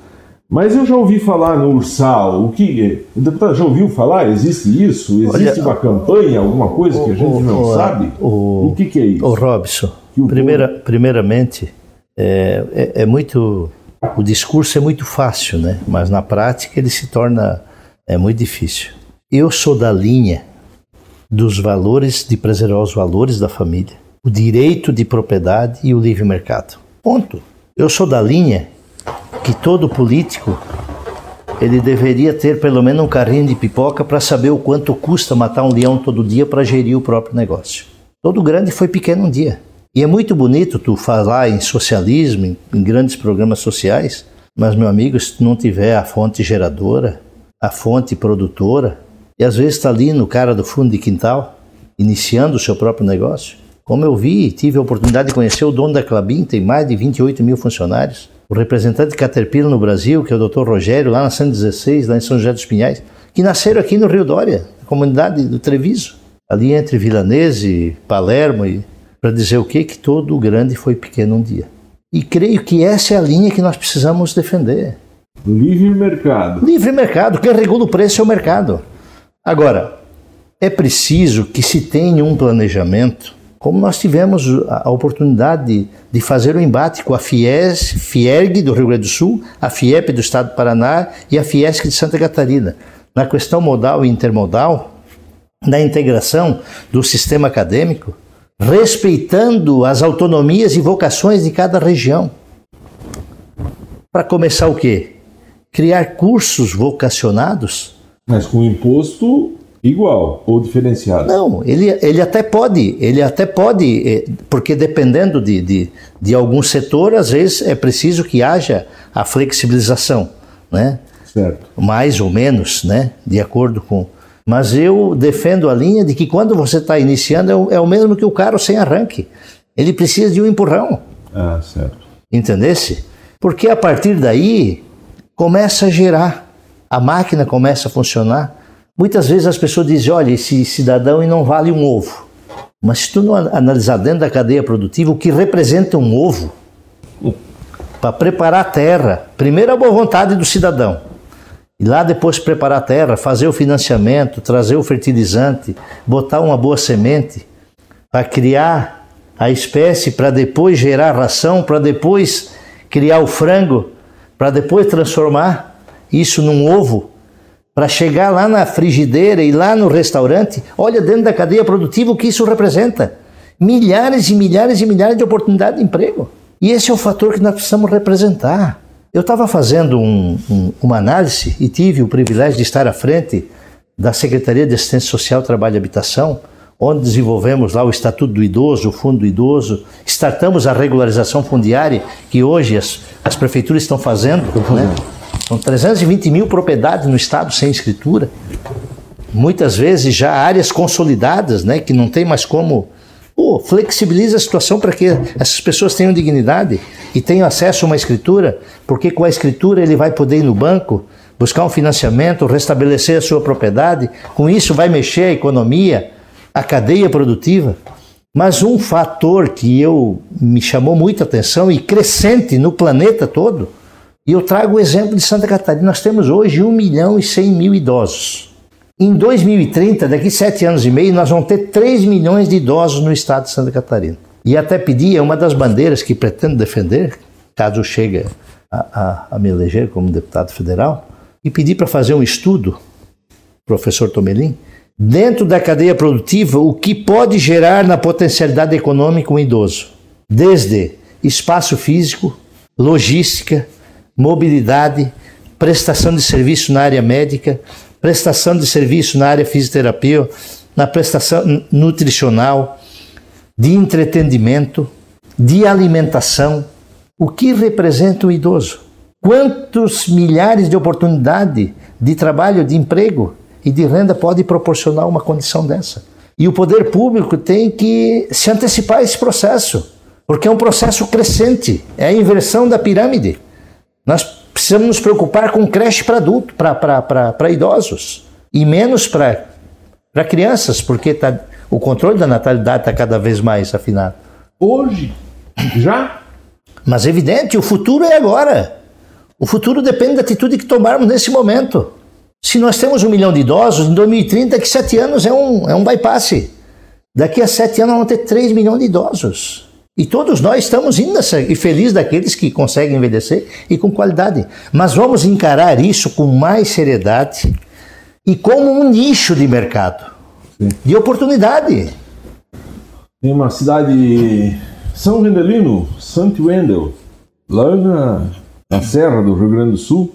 Mas eu já ouvi falar no Ursal. O que, deputado, já ouviu falar? Existe isso? Existe Olha, uma campanha, alguma coisa o, que a gente o, não o, sabe? O, que, que, é isso? O Robson, primeira, primeiramente, é, é, é, muito. O discurso é muito fácil, né? Mas na prática ele se torna é muito difícil. Eu sou da linha dos valores de preservar os valores da família, o direito de propriedade e o livre mercado. Ponto. Eu sou da linha que todo político ele deveria ter pelo menos um carrinho de pipoca para saber o quanto custa matar um leão todo dia para gerir o próprio negócio. Todo grande foi pequeno um dia. E é muito bonito tu falar em socialismo, em, grandes programas sociais, mas meu amigo, se tu não tiver a fonte geradora, a fonte produtora, e às vezes está ali no cara do fundo de quintal, iniciando o seu próprio negócio. Como eu vi, tive a oportunidade de conhecer o dono da Clabin, tem mais de 28 mil funcionários o representante de Caterpillar no Brasil, que é o Dr. Rogério, lá na 116, lá em São José dos Pinhais, que nasceram aqui no Rio Dória, na comunidade do Treviso, ali entre Vilanese, Palermo, e para dizer o quê? Que todo grande foi pequeno um dia. E creio que essa é a linha que nós precisamos defender. Livre mercado. Livre mercado. Quem regula o preço é o mercado. Agora, é preciso que se tenha um planejamento como nós tivemos a oportunidade de, de fazer o um embate com a FIES, FIERG do Rio Grande do Sul, a FIEP do Estado do Paraná e a FIESC de Santa Catarina, na questão modal e intermodal, na integração do sistema acadêmico, respeitando as autonomias e vocações de cada região. Para começar o quê? Criar cursos vocacionados. Mas com imposto Igual ou diferenciado? Não, ele, ele até pode, ele até pode, eh, porque dependendo de, de, de algum setor, às vezes é preciso que haja a flexibilização, né? Certo. Mais ou menos, né? De acordo com. Mas eu defendo a linha de que quando você está iniciando é o, é o mesmo que o carro sem arranque. Ele precisa de um empurrão. Ah, certo. Entendesse? Porque a partir daí começa a gerar, a máquina começa a funcionar. Muitas vezes as pessoas dizem: olha, esse cidadão não vale um ovo. Mas se tu não analisar dentro da cadeia produtiva o que representa um ovo, para preparar a terra, primeiro a boa vontade do cidadão, e lá depois preparar a terra, fazer o financiamento, trazer o fertilizante, botar uma boa semente, para criar a espécie, para depois gerar ração, para depois criar o frango, para depois transformar isso num ovo para chegar lá na frigideira e lá no restaurante, olha dentro da cadeia produtiva o que isso representa. Milhares e milhares e milhares de oportunidades de emprego. E esse é o fator que nós precisamos representar. Eu estava fazendo um, um, uma análise e tive o privilégio de estar à frente da Secretaria de Assistência Social, Trabalho e Habitação, onde desenvolvemos lá o Estatuto do Idoso, o Fundo do Idoso, startamos a regularização fundiária, que hoje as, as prefeituras estão fazendo. Né? São 320 mil propriedades no estado sem escritura. Muitas vezes já áreas consolidadas, né, que não tem mais como. Pô, flexibiliza a situação para que essas pessoas tenham dignidade e tenham acesso a uma escritura, porque com a escritura ele vai poder ir no banco, buscar um financiamento, restabelecer a sua propriedade. Com isso vai mexer a economia, a cadeia produtiva. Mas um fator que eu me chamou muita atenção e crescente no planeta todo e eu trago o exemplo de Santa Catarina. Nós temos hoje 1 milhão e 100 mil idosos. Em 2030, daqui sete anos e meio, nós vamos ter 3 milhões de idosos no estado de Santa Catarina. E até pedi, é uma das bandeiras que pretendo defender, caso chegue a, a, a me eleger como deputado federal, e pedi para fazer um estudo, professor Tomelin, dentro da cadeia produtiva, o que pode gerar na potencialidade econômica um idoso. Desde espaço físico, logística, mobilidade, prestação de serviço na área médica, prestação de serviço na área fisioterapia, na prestação nutricional, de entretenimento, de alimentação. O que representa o idoso? Quantos milhares de oportunidades de trabalho, de emprego e de renda pode proporcionar uma condição dessa? E o poder público tem que se antecipar a esse processo. porque é um processo crescente, é a inversão da pirâmide. Nós precisamos nos preocupar com creche para adultos, para idosos, e menos para crianças, porque tá, o controle da natalidade está cada vez mais afinado. Hoje? Já? Mas é evidente, o futuro é agora. O futuro depende da atitude que tomarmos nesse momento. Se nós temos um milhão de idosos, em 2030, daqui sete anos é um, é um bypass. Daqui a sete anos vamos ter 3 milhões de idosos. E todos nós estamos indo e felizes daqueles que conseguem envelhecer e com qualidade. Mas vamos encarar isso com mais seriedade e como um nicho de mercado, Sim. de oportunidade. Tem uma cidade, São Vendelino, Santo Wendel, lá na, na Serra do Rio Grande do Sul,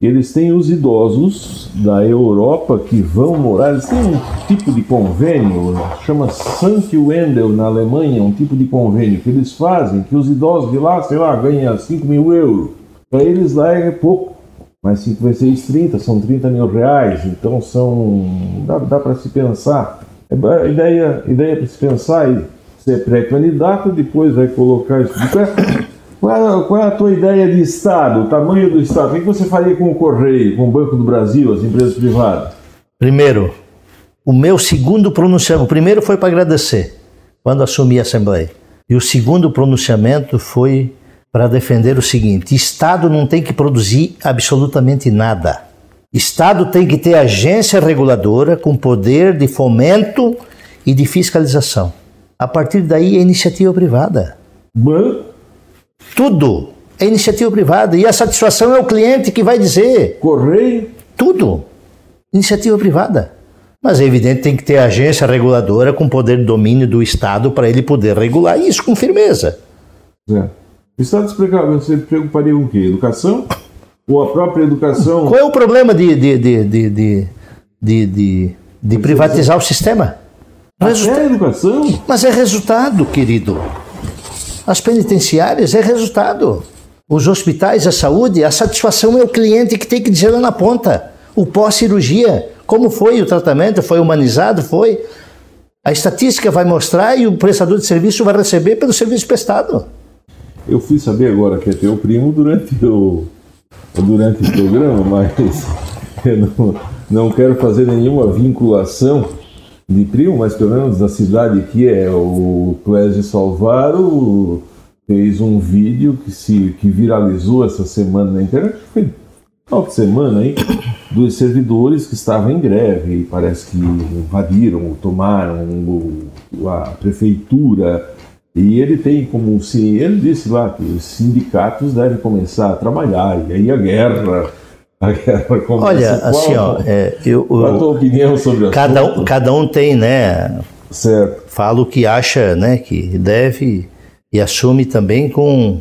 eles têm os idosos da Europa que vão morar, eles têm um tipo de convênio, chama Sankt Wendel na Alemanha, um tipo de convênio que eles fazem, que os idosos de lá, sei lá, ganham 5 mil euros. Para eles lá é pouco, mas 5 vezes 6, 30, são 30 mil reais, então são. dá, dá para se pensar. É, ideia, ideia para se pensar e ser pré-candidato, depois vai colocar isso. Qual é, qual é, a tua ideia de Estado, o tamanho do Estado? O que você faria com o Correio, com o Banco do Brasil, as empresas privadas? Primeiro, o meu segundo pronunciamento, o primeiro foi para agradecer, quando assumi a Assembleia. E o segundo pronunciamento foi para defender o seguinte: Estado não tem que produzir absolutamente nada. Estado tem que ter agência reguladora com poder de fomento e de fiscalização. A partir daí é iniciativa privada. Tudo é iniciativa privada e a satisfação é o cliente que vai dizer. Correio? Tudo. Iniciativa privada. Mas é evidente tem que ter agência reguladora com poder de domínio do Estado para ele poder regular isso com firmeza. É. O Estado você preocuparia com o quê? Educação? Ou a própria educação? Qual é o problema de, de, de, de, de, de, de, de privatizar o sistema? Resulta... É educação? Mas é resultado, querido. As penitenciárias é resultado. Os hospitais, a saúde, a satisfação é o cliente que tem que dizer lá na ponta. O pós-cirurgia, como foi o tratamento, foi humanizado, foi. A estatística vai mostrar e o prestador de serviço vai receber pelo serviço prestado. Eu fui saber agora que é teu primo durante o, durante o programa, mas eu não, não quero fazer nenhuma vinculação de primo, mas pelo menos da cidade que é o Clésio Salvaro fez um vídeo que se que viralizou essa semana na internet, foi final de semana aí, dos servidores que estavam em greve e parece que invadiram, tomaram a prefeitura e ele tem como se ele disse lá que os sindicatos devem começar a trabalhar e aí a guerra Olha, assim, ó, é, eu, Qual a tua opinião sobre o cada um, cada um tem, né? Certo. Fala o que acha, né? Que deve e assume também com,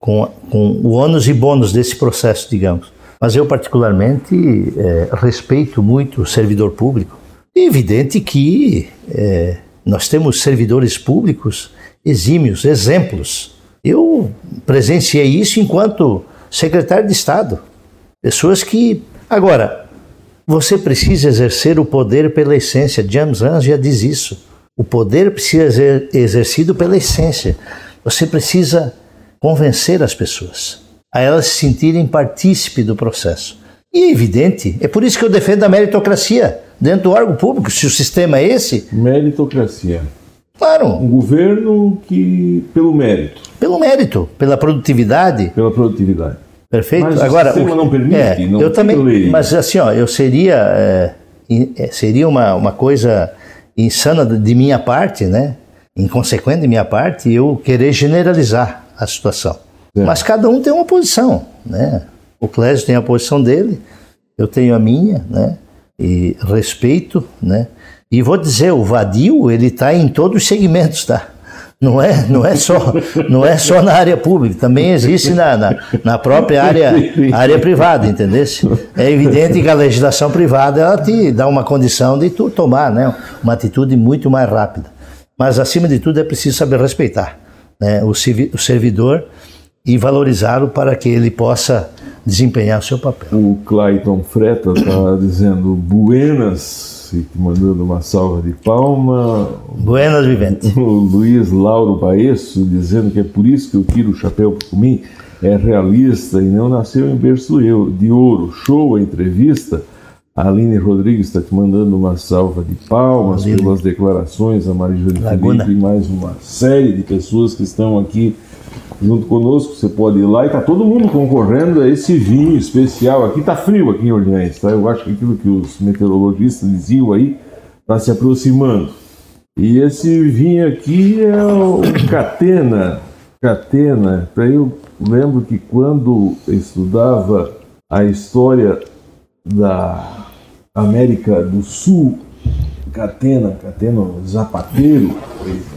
com, com o ônus e bônus desse processo, digamos. Mas eu, particularmente, é, respeito muito o servidor público. É evidente que é, nós temos servidores públicos exímios, exemplos. Eu presenciei isso enquanto secretário de Estado. Pessoas que. Agora, você precisa exercer o poder pela essência. James Rans já diz isso. O poder precisa ser exercido pela essência. Você precisa convencer as pessoas a elas se sentirem partícipe do processo. E é evidente, é por isso que eu defendo a meritocracia dentro do órgão público, se o sistema é esse. Meritocracia. Claro. Um governo que, pelo mérito. Pelo mérito, pela produtividade. Pela produtividade. Perfeito. Mas Agora, o sistema não permite. É, não eu também. Lei. Mas assim, ó, eu seria é, é, seria uma, uma coisa insana de minha parte, né? Inconsequente de minha parte, eu querer generalizar a situação. É. Mas cada um tem uma posição, né? O Clésio tem a posição dele, eu tenho a minha, né? E respeito, né? E vou dizer, o vadio, ele está em todos os segmentos, tá? Não é, não é só, não é só na área pública, também existe na, na, na própria área, área privada, entendeu? É evidente que a legislação privada ela te dá uma condição de tu tomar, né, uma atitude muito mais rápida. Mas acima de tudo é preciso saber respeitar, né, o, o servidor e valorizá-lo para que ele possa desempenhar o seu papel. O Clayton Freta está dizendo buenas mandando uma salva de palma. Buenas viventes. O Luiz Lauro Baesso dizendo que é por isso que eu tiro o chapéu para mim. É realista e não nasceu em berço de ouro. Show a entrevista. A Aline Rodrigues está te mandando uma salva de palmas Aline. pelas declarações, a Marijane Felipe e mais uma série de pessoas que estão aqui junto conosco. Você pode ir lá e tá todo mundo concorrendo a esse vinho especial. Aqui tá frio aqui em Orleans, tá? Eu acho que aquilo que os meteorologistas diziam aí está se aproximando. E esse vinho aqui é o Catena. Catena. Para eu lembro que quando estudava a história da América do Sul, Catena, Catena Zapateiro,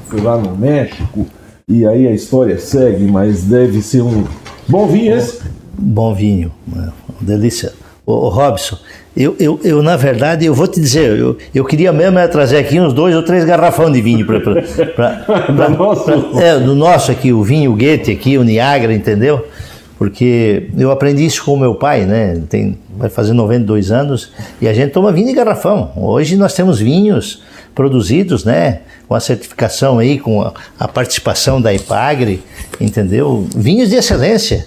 foi lá no México, e aí a história segue, mas deve ser um bom vinho esse? Bom vinho, uma delícia. Ô, Robson, eu, eu, eu, na verdade, eu vou te dizer, eu, eu queria mesmo é trazer aqui uns dois ou três garrafão de vinho para do nosso. é, do nosso aqui, o vinho Goethe aqui, o Niagara, entendeu? porque eu aprendi isso com o meu pai, né? Tem, vai fazer 92 anos e a gente toma vinho de garrafão. Hoje nós temos vinhos produzidos, né? Com a certificação aí, com a, a participação da IPAGRE, entendeu? Vinhos de excelência,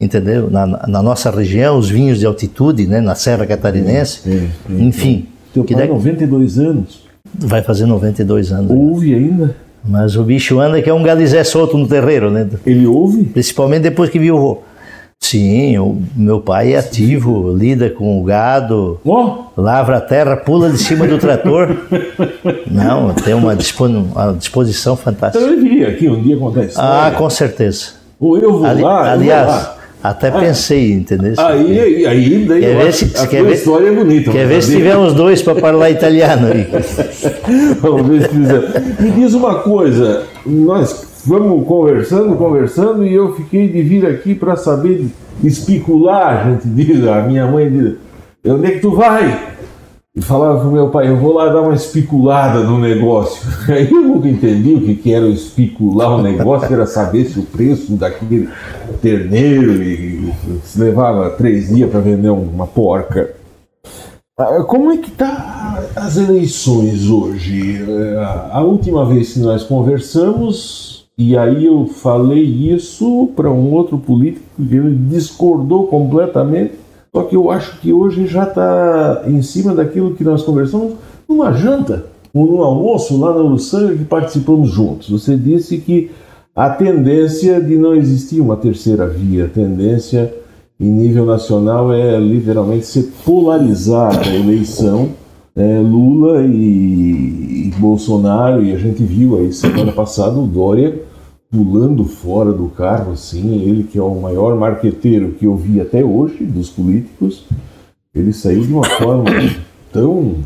entendeu? Na, na, nossa região, os vinhos de altitude, né? Na Serra Catarinense, é, é, é, enfim. Teu pai, 92 anos? Vai fazer 92 anos. Ouve ainda? Mas o bicho anda que é um galizé solto no terreiro, né? Ele ouve? Principalmente depois que viu o Sim, o meu pai é ativo, lida com o gado, oh. lavra a terra, pula de cima do trator. Não, tem uma disposição fantástica. Então eu viria aqui um dia contar isso. Ah, com certeza. Ou eu vou Ali, lá. Aliás, vou lá. até ah, pensei, entendeu? Aí, aí, aí daí quer ver se, a quer ver, história é bonita. Quer ver se tivermos dois para falar italiano aí. Vamos ver se quiser. Me diz uma coisa, nós Vamos conversando, conversando, e eu fiquei de vir aqui para saber especular, a gente diz, a minha mãe diz, onde é que tu vai? E falava pro meu pai, eu vou lá dar uma especulada no negócio. Aí eu nunca entendi o que, que era especular o negócio, era saber se o preço daquele terneiro e, se levava três dias para vender uma porca. Ah, como é que tá as eleições hoje? É, a última vez que nós conversamos, e aí eu falei isso para um outro político que ele discordou completamente. Só que eu acho que hoje já está em cima daquilo que nós conversamos numa janta, ou num almoço lá na Luçanga que participamos juntos. Você disse que a tendência de não existir uma terceira via, a tendência em nível nacional é literalmente ser polarizada a eleição é, Lula e, e, Bolsonaro, e a gente viu aí semana passada o Dória pulando fora do carro, assim, ele que é o maior marqueteiro que eu vi até hoje dos políticos, ele saiu de uma forma tão,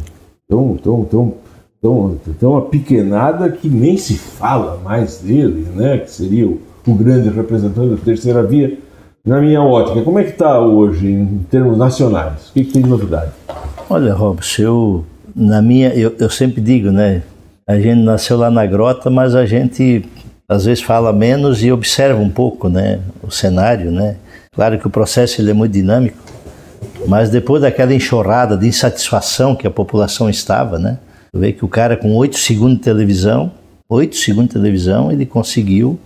tão, tão, tão, tão, tão apequenada que nem se fala mais dele, né? Que seria o, o grande representante da terceira via. Na minha ótica, como é que está hoje em termos nacionais? O que, que tem de novidade? Olha, Robson, eu na minha, eu, eu sempre digo, né? A gente nasceu lá na grota, mas a gente às vezes fala menos e observa um pouco, né, o cenário, né. Claro que o processo ele é muito dinâmico, mas depois daquela enxurrada de insatisfação que a população estava, né, vê que o cara com oito segundos de televisão, oito segundos de televisão, ele conseguiu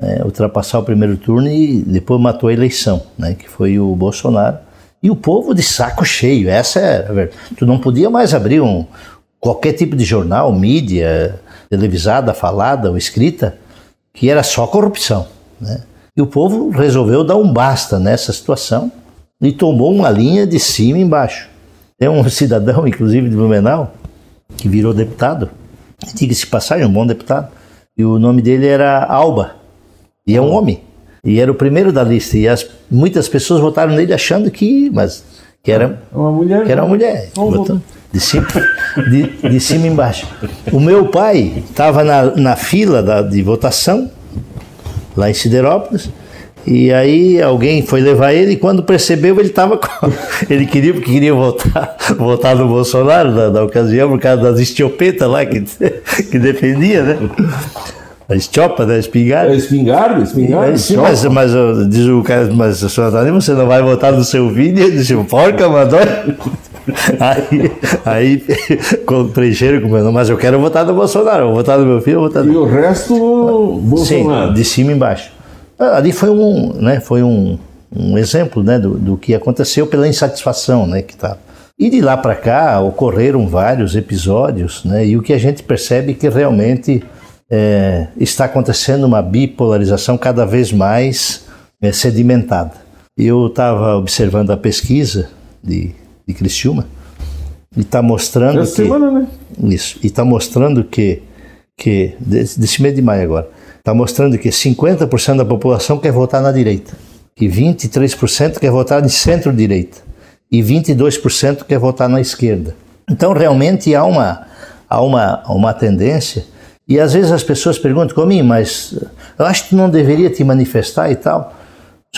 é, ultrapassar o primeiro turno e depois matou a eleição, né, que foi o Bolsonaro. E o povo de saco cheio, essa é a verdade. Tu não podia mais abrir um, qualquer tipo de jornal, mídia, televisada, falada ou escrita, que era só corrupção. Né? E o povo resolveu dar um basta nessa situação e tomou uma linha de cima e embaixo. Tem um cidadão, inclusive de Blumenau, que virou deputado, diga-se passagem, um bom deputado, e o nome dele era Alba, e é um homem, e era o primeiro da lista, e as, muitas pessoas votaram nele achando que, mas, que era uma mulher, que era uma mulher. De cima, de, de cima embaixo. O meu pai estava na, na fila da, de votação, lá em Siderópolis, e aí alguém foi levar ele e quando percebeu ele estava com... ele queria porque queria votar, votar no Bolsonaro na, na ocasião por causa das estiopetas lá que, que defendia, né? A estiopa, né? Espingarda. É espingarda, espingarda. Sim, mas, mas diz o cara, mas senhor Antônio, você não vai votar no seu vídeo? Eu disse, porca, mandou. Aí, aí preencheram com o meu nome, mas eu quero votar no Bolsonaro, eu vou votar no meu filho, eu vou votar no... E o resto, Bolsonaro? Sim, de cima e embaixo. Ah, ali foi um, né, foi um, um exemplo né, do, do que aconteceu pela insatisfação né, que está. E de lá para cá ocorreram vários episódios, né, e o que a gente percebe é que realmente é, está acontecendo uma bipolarização cada vez mais é, sedimentada. Eu estava observando a pesquisa de, de Criciúma e está mostrando Essa que semana, né? isso e está mostrando que que desse, mês de maio agora está mostrando que 50% da população quer votar na direita, que 23% quer votar de centro-direita e 22% quer votar na esquerda. Então, realmente há uma, há uma, uma tendência, e às vezes as pessoas perguntam comigo, mas eu acho que não deveria te manifestar e tal.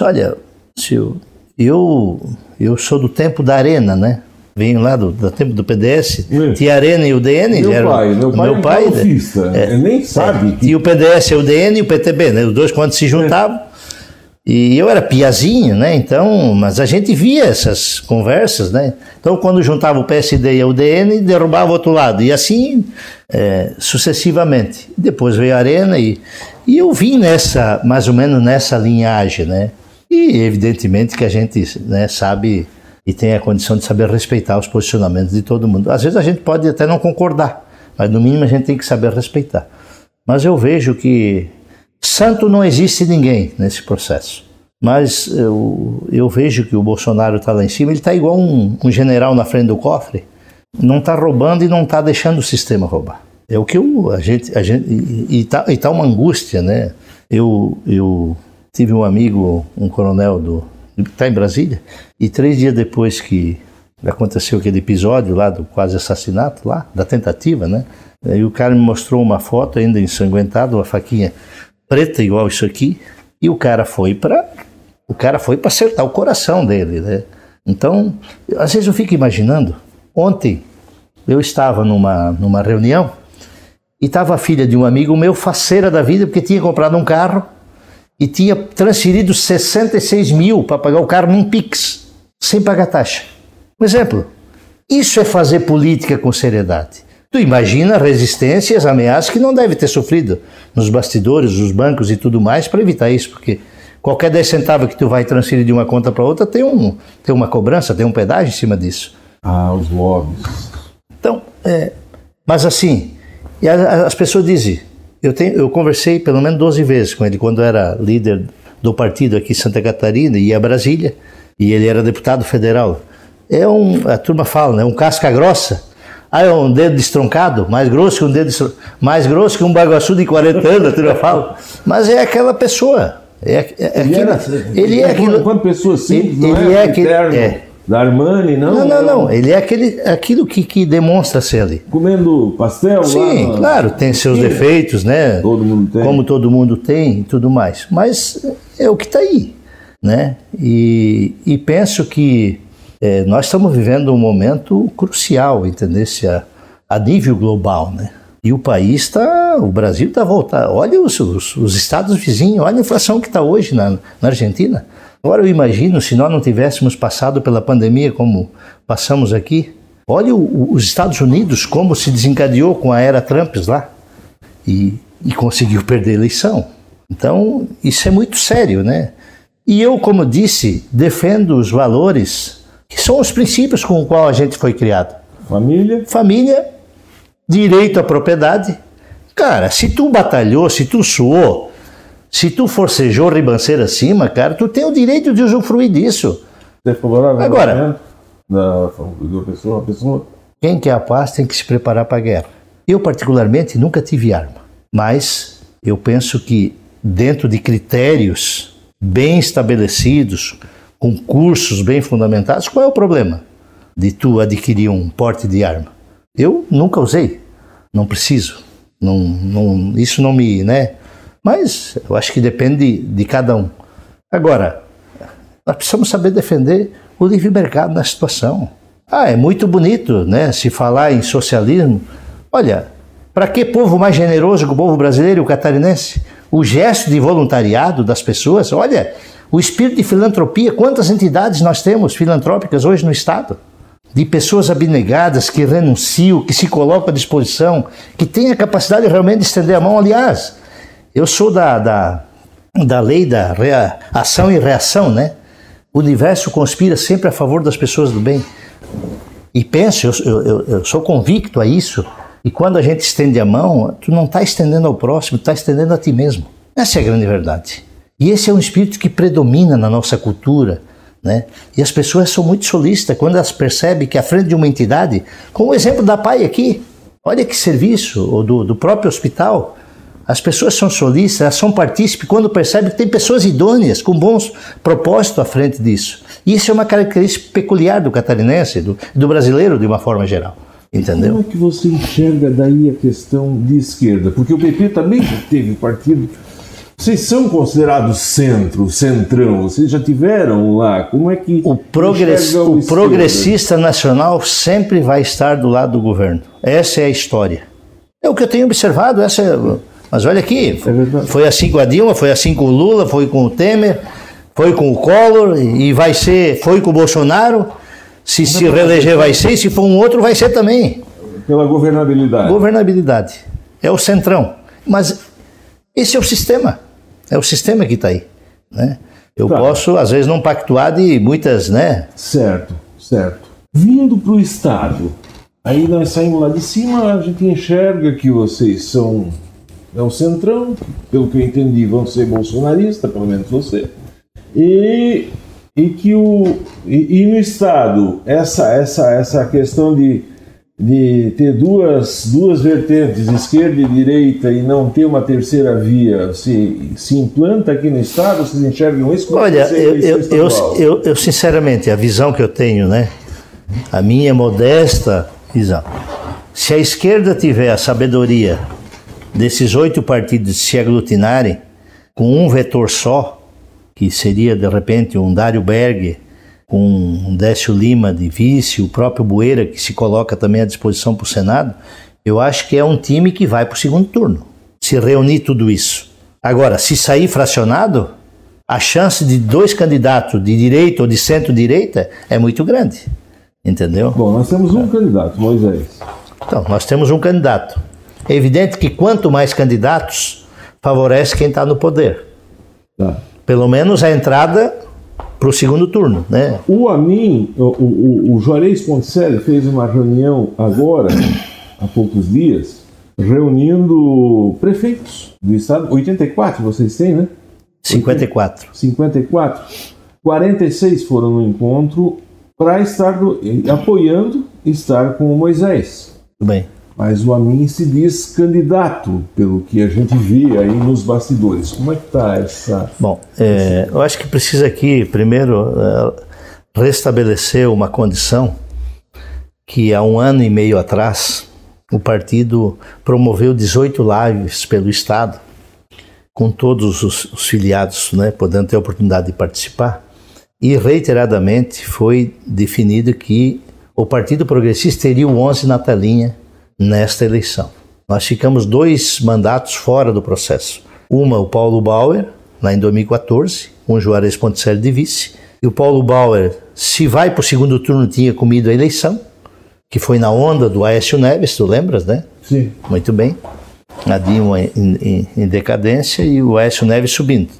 Olha, Silvio, eu, eu sou do tempo da arena, né? venho lá do, do tempo do PDS, Sim. tinha Arena e o DN. Meu era, pai, meu pai, meu pai é golfista, é, nem sabe. É, que... E o PDS, o DN e o PTB, né? Os dois quando se juntavam. É. E eu era piazinho, né? Então, mas a gente via essas conversas, né? Então, quando juntava o PSD e o DN, derrubava o outro lado. E assim, é, sucessivamente. Depois veio a Arena e, e eu vim nessa, mais ou menos nessa linhagem, né? E evidentemente que a gente né, sabe e tem a condição de saber respeitar os posicionamentos de todo mundo. Às vezes a gente pode até não concordar, mas no mínimo a gente tem que saber respeitar. Mas eu vejo que santo não existe ninguém nesse processo. Mas eu, eu vejo que o Bolsonaro está lá em cima, ele está igual um, um, general na frente do cofre, não está roubando e não está deixando o sistema roubar. É o que eu, a gente, a gente e está tá uma angústia, né? Eu, eu tive um amigo, um coronel do, está em Brasília, e três dias depois que aconteceu aquele episódio lá do quase assassinato lá, da tentativa, né? Aí o cara me mostrou uma foto ainda ensanguentada, uma faquinha preta igual isso aqui, e o cara foi para o cara foi para acertar o coração dele, né? Então, às vezes eu fico imaginando, ontem eu estava numa numa reunião e estava a filha de um amigo meu, faceira da vida, porque tinha comprado um carro e tinha transferido 66 mil para pagar o carro num Pix, sem pagar taxa. Um exemplo. Isso é fazer política com seriedade. Tu imagina resistências, ameaças que não deve ter sofrido nos bastidores, nos bancos e tudo mais para evitar isso, porque qualquer 10 centavos que tu vai transferir de uma conta para outra tem, um, tem uma cobrança, tem um pedágio em cima disso. Ah, os lobbies. Então, é, mas assim, as pessoas dizem, eu, tenho, eu conversei pelo menos 12 vezes com ele quando era líder do partido aqui em Santa Catarina, ia a Brasília, e ele era deputado federal. É um, a turma fala, né, um casca grossa. Ah, é um dedo destroncado, mais grosso que um dedo mais grosso que um baguaçu de 40 anos, a turma fala. Mas é aquela pessoa. É, é, é ele, aquilo, era, ele é aquilo. Quando pessoa simples, ele, ele é, é aquele, é, da Armani, não? Não, não, não. Ele é aquele, aquilo que, que demonstra ser ali. Comendo pastel Sim, lá, claro, tem seus Sim. defeitos, né? Todo mundo tem. Como todo mundo tem e tudo mais. Mas é o que está aí, né? E, e penso que é, nós estamos vivendo um momento crucial, entendeu? A, a nível global, né? E o país está, o Brasil está voltando. Olha os, os, os, estados vizinhos, olha a inflação que está hoje na, na Argentina. Agora eu imagino se nós não tivéssemos passado pela pandemia como passamos aqui. Olha o, os Estados Unidos como se desencadeou com a era Trump lá e, e conseguiu perder a eleição. Então isso é muito sério, né? E eu, como disse, defendo os valores que são os princípios com os quais a gente foi criado. Família. Família, direito à propriedade. Cara, se tu batalhou, se tu suou, se tu forcejou ribanceira acima, cara, tu tem o direito de usufruir disso. Você Agora, da, pessoa, pessoa? Quem quer a paz tem que se preparar para a guerra. Eu, particularmente, nunca tive arma, mas eu penso que dentro de critérios bem estabelecidos, com cursos bem fundamentados, qual é o problema de tu adquirir um porte de arma? Eu nunca usei, não preciso, não, não, isso não me, né? Mas eu acho que depende de cada um. Agora, nós precisamos saber defender o livre mercado na situação. Ah, é muito bonito, né, se falar em socialismo. Olha, para que povo mais generoso que o povo brasileiro e o catarinense? O gesto de voluntariado das pessoas, olha, o espírito de filantropia, quantas entidades nós temos filantrópicas hoje no Estado? de pessoas abnegadas que renunciam, que se colocam à disposição, que têm a capacidade realmente de estender a mão. Aliás, eu sou da, da, da lei da rea, ação e reação, né? O universo conspira sempre a favor das pessoas do bem. E penso, eu, eu, eu sou convicto a isso. E quando a gente estende a mão, tu não está estendendo ao próximo, está estendendo a ti mesmo. Essa é a grande verdade. E esse é um espírito que predomina na nossa cultura, né? E as pessoas são muito solistas quando elas percebem que à frente de uma entidade, como o exemplo da PAI aqui, olha que serviço, ou do, do próprio hospital, as pessoas são solistas, elas são partícipes quando percebem que tem pessoas idôneas, com bons propósitos à frente disso. E isso é uma característica peculiar do catarinense, do, do brasileiro de uma forma geral. Entendeu? Como é que você enxerga daí a questão de esquerda? Porque o PP também teve partido vocês são considerados centro, centrão? Vocês já tiveram lá? Como é que. O, progress, o progressista nacional sempre vai estar do lado do governo. Essa é a história. É o que eu tenho observado. Essa é, mas olha aqui, é foi assim com a Dilma, foi assim com o Lula, foi com o Temer, foi com o Collor e vai ser, foi com o Bolsonaro. Se se reeleger vai ser, se for um outro vai ser também. Pela governabilidade. Governabilidade. É o centrão. Mas esse é o sistema. É o sistema que está aí. Né? Eu tá. posso, às vezes, não pactuar de muitas, né? Certo, certo. Vindo para o Estado, aí nós saímos lá de cima, a gente enxerga que vocês são é o centrão, pelo que eu entendi, vão ser bolsonaristas, pelo menos você. E, e que o e, e no Estado essa essa essa questão de de ter duas, duas vertentes, esquerda e direita, e não ter uma terceira via, se, se implanta aqui no Estado? Vocês enxergam isso? Como Olha, eu, eu, eu, eu, eu, sinceramente, a visão que eu tenho, né, a minha modesta visão, se a esquerda tiver a sabedoria desses oito partidos se aglutinarem com um vetor só, que seria de repente um Dário Berger, com o Décio Lima de vice, o próprio Bueira, que se coloca também à disposição para o Senado, eu acho que é um time que vai para o segundo turno, se reunir tudo isso. Agora, se sair fracionado, a chance de dois candidatos de direita ou de centro-direita é muito grande. Entendeu? Bom, nós temos um candidato, Moisés. Então, nós temos um candidato. É evidente que quanto mais candidatos, favorece quem está no poder. Tá. Pelo menos a entrada para o segundo turno. Né? O Amin, o, o, o Juarez Ponticelli fez uma reunião agora, há poucos dias, reunindo prefeitos do estado. 84 vocês têm, né? 54. 54. 46 foram no encontro para estar do, apoiando estar com o Moisés. Tudo bem mas o Amin se diz candidato, pelo que a gente vê aí nos bastidores. Como é que está essa... Bom, é, eu acho que precisa aqui, primeiro, é, restabelecer uma condição que há um ano e meio atrás o partido promoveu 18 lives pelo Estado, com todos os, os filiados né, podendo ter a oportunidade de participar, e reiteradamente foi definido que o Partido Progressista teria o 11 na telinha nesta eleição. Nós ficamos dois mandatos fora do processo. Uma, o Paulo Bauer, lá em 2014, com o Juarez Ponticelli de vice. E o Paulo Bauer, se vai para o segundo turno, tinha comido a eleição, que foi na onda do Aécio Neves, tu lembras, né? Sim. Muito bem. A Dilma em, em, em decadência e o Aécio Neves subindo.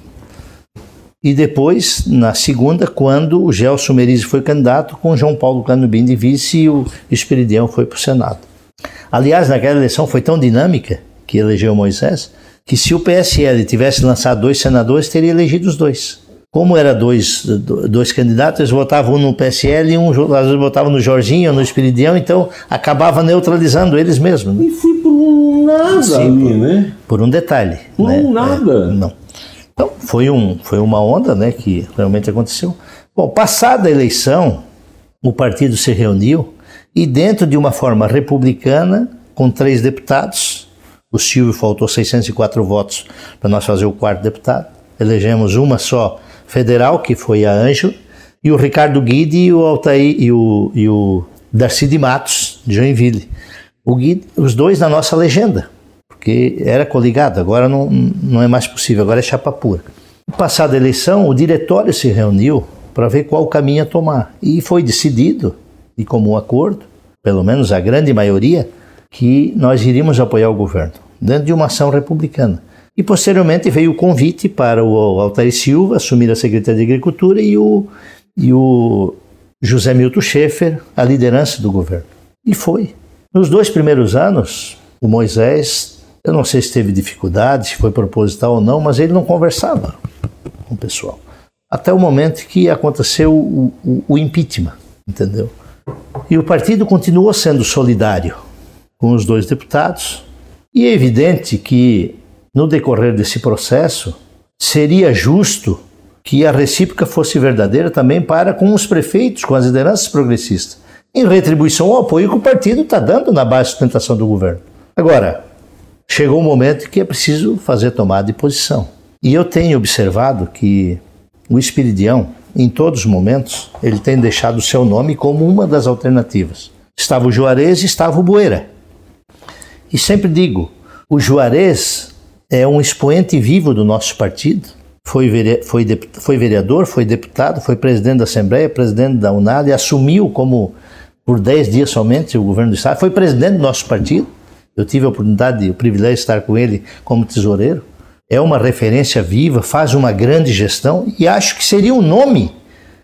E depois, na segunda, quando o Gelson Merizzi foi candidato, com o João Paulo Canubim de vice e o Esperidião foi para o Senado. Aliás, naquela eleição foi tão dinâmica que elegeu Moisés, que se o PSL tivesse lançado dois senadores, teria elegido os dois. Como era dois, dois candidatos, eles votavam um no PSL e um às vezes votavam no Jorginho no Espiridião, então acabava neutralizando eles mesmos. Né? E foi por um nada Sim, ali, por, né? Por um detalhe. Por né? um nada. É, não. Então, foi, um, foi uma onda né, que realmente aconteceu. Bom, passada a eleição, o partido se reuniu e dentro de uma forma republicana, com três deputados, o Silvio faltou 604 votos para nós fazer o quarto deputado, elegemos uma só federal, que foi a Anjo, e o Ricardo Guide e o Altair e o, e o Darcy de Matos, de Joinville. Os dois na nossa legenda, porque era coligado, agora não, não é mais possível, agora é chapa pura. Passada a eleição, o diretório se reuniu para ver qual caminho a tomar e foi decidido de comum acordo, pelo menos a grande maioria, que nós iríamos apoiar o governo, dentro de uma ação republicana. E posteriormente veio o convite para o Altair Silva assumir a Secretaria de Agricultura e o, e o José Milton Schaefer a liderança do governo. E foi. Nos dois primeiros anos, o Moisés, eu não sei se teve dificuldade, se foi proposital ou não, mas ele não conversava com o pessoal. Até o momento que aconteceu o, o, o impeachment, entendeu? E o partido continuou sendo solidário com os dois deputados. E é evidente que, no decorrer desse processo, seria justo que a recíproca fosse verdadeira também para com os prefeitos, com as lideranças progressistas, em retribuição ao apoio que o partido está dando na base de sustentação do governo. Agora, chegou o momento que é preciso fazer tomada de posição. E eu tenho observado que o Espiridião, em todos os momentos, ele tem deixado o seu nome como uma das alternativas. Estava o Juarez e estava o Bueira. E sempre digo, o Juarez é um expoente vivo do nosso partido. Foi, foi, foi vereador, foi deputado, foi presidente da Assembleia, presidente da UNAD e assumiu como, por 10 dias somente, o governo do Estado. Foi presidente do nosso partido. Eu tive a oportunidade, o privilégio de estar com ele como tesoureiro. É uma referência viva, faz uma grande gestão e acho que seria um nome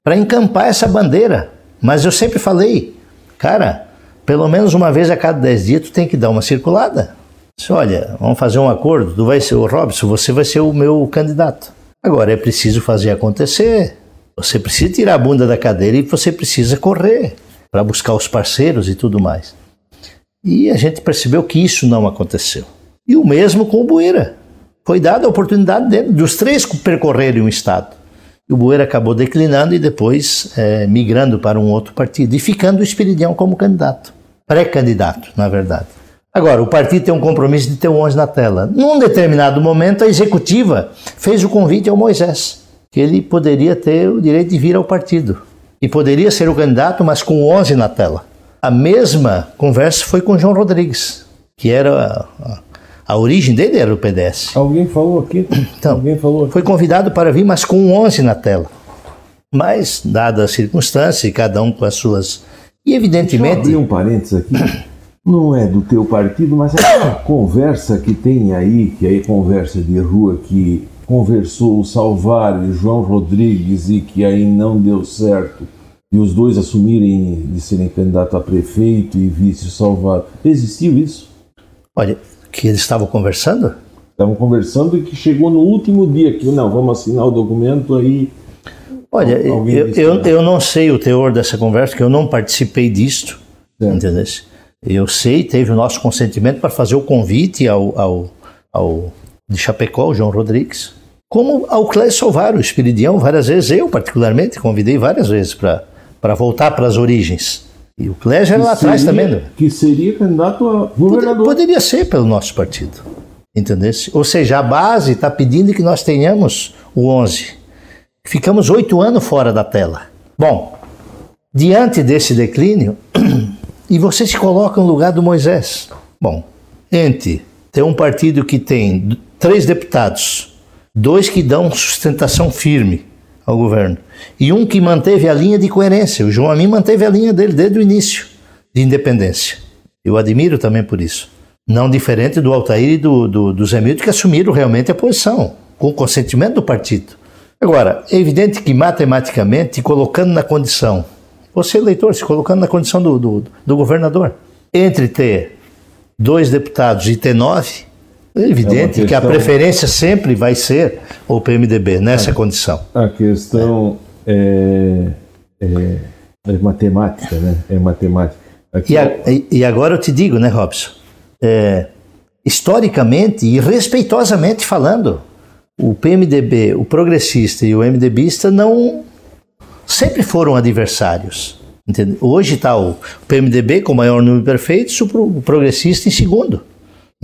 para encampar essa bandeira. Mas eu sempre falei, cara, pelo menos uma vez a cada dez dias tu tem que dar uma circulada. Disse, olha, vamos fazer um acordo, tu vai ser o Robson, você vai ser o meu candidato. Agora é preciso fazer acontecer. Você precisa tirar a bunda da cadeira e você precisa correr para buscar os parceiros e tudo mais. E a gente percebeu que isso não aconteceu. E o mesmo com o Bueira. Foi dada a oportunidade dele, dos três percorrerem o Estado. O Bueira acabou declinando e depois é, migrando para um outro partido e ficando o Espiridião como candidato pré-candidato, na verdade. Agora, o partido tem um compromisso de ter o 11 na tela. Num determinado momento, a executiva fez o convite ao Moisés, que ele poderia ter o direito de vir ao partido. E poderia ser o candidato, mas com o 11 na tela. A mesma conversa foi com João Rodrigues, que era a, a origem dele era o PDS. Alguém falou aqui? Então, Alguém falou aqui. foi convidado para vir, mas com o 11 na tela. Mas, dadas as circunstâncias, cada um com as suas e evidentemente. Deixa eu abrir um parênteses aqui. Não é do teu partido, mas aquela conversa que tem aí, que aí conversa de rua que conversou o Salvar e João Rodrigues e que aí não deu certo, e os dois assumirem de serem candidato a prefeito e vice Salvar. Existiu isso? Olha, que eles estavam conversando? Estavam conversando e que chegou no último dia que, não, vamos assinar o documento aí Olha, eu, eu, eu, não sei o teor dessa conversa, que eu não participei disto, entendeu? Eu sei, teve o nosso consentimento para fazer o convite ao, ao, ao de Chapecó, o João Rodrigues, como ao Clécio Salvaro, o Espiridião, várias vezes, eu particularmente, convidei várias vezes para voltar para as origens. E o Clécio era lá atrás também. Né? Que seria candidato a governador. Poderia ser pelo nosso partido, entendeu? Ou seja, a base está pedindo que nós tenhamos o 11 Ficamos oito anos fora da tela. Bom, diante desse declínio, e você se coloca no lugar do Moisés. Bom, entre ter um partido que tem três deputados, dois que dão sustentação firme ao governo, e um que manteve a linha de coerência. O João Amin manteve a linha dele desde o início de independência. Eu admiro também por isso. Não diferente do Altair e do, do, do que assumiram realmente a posição, com o consentimento do partido. Agora, é evidente que matematicamente, colocando na condição, você eleitor, se colocando na condição do, do, do governador, entre ter dois deputados e ter nove, é evidente é que a preferência sempre vai ser o PMDB nessa é. condição. A questão é. É, é, matemática, né? É matemática. E, a, e, agora eu te digo, né, Robson? É, historicamente e respeitosamente falando, o PMDB, o progressista e o MDBista não sempre foram adversários. Entendeu? Hoje está o PMDB com o maior número de prefeitos, o progressista em segundo.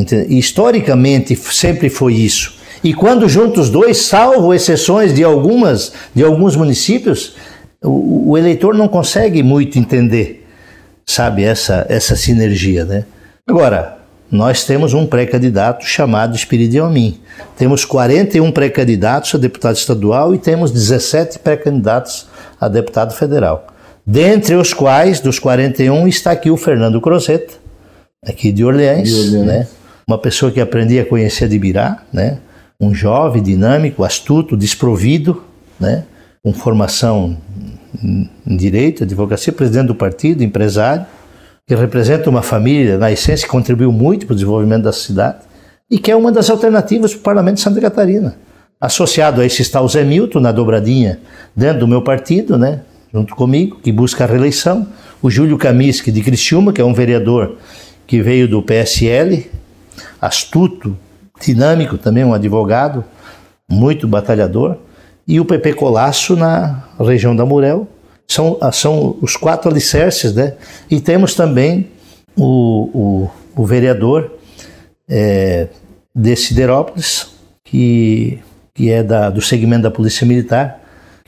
Entendeu? historicamente sempre foi isso. E quando juntos os dois, salvo exceções de algumas de alguns municípios, o, o eleitor não consegue muito entender, sabe, essa, essa sinergia, né? Agora, nós temos um pré-candidato chamado Espírito Amin. Temos 41 pré-candidatos a deputado estadual e temos 17 pré-candidatos a deputado federal. dentre os quais, dos 41, está aqui o Fernando Crozeta, aqui de Orleans, de Orleans. né? Uma pessoa que aprendia a conhecer Birá, né? um jovem dinâmico, astuto, desprovido, né? com formação em direito, advocacia, presidente do partido, empresário, que representa uma família, na essência, que contribuiu muito para o desenvolvimento da cidade e que é uma das alternativas para o Parlamento de Santa Catarina. Associado a esse está o Zé Milton, na dobradinha, dentro do meu partido, né, junto comigo, que busca a reeleição. O Júlio Kamiski, de Criciúma, que é um vereador que veio do PSL, astuto, dinâmico, também um advogado, muito batalhador. E o PP Colasso, na região da Murel. São, são os quatro alicerces, né? E temos também o, o, o vereador é, de Siderópolis, que que é da, do segmento da Polícia Militar,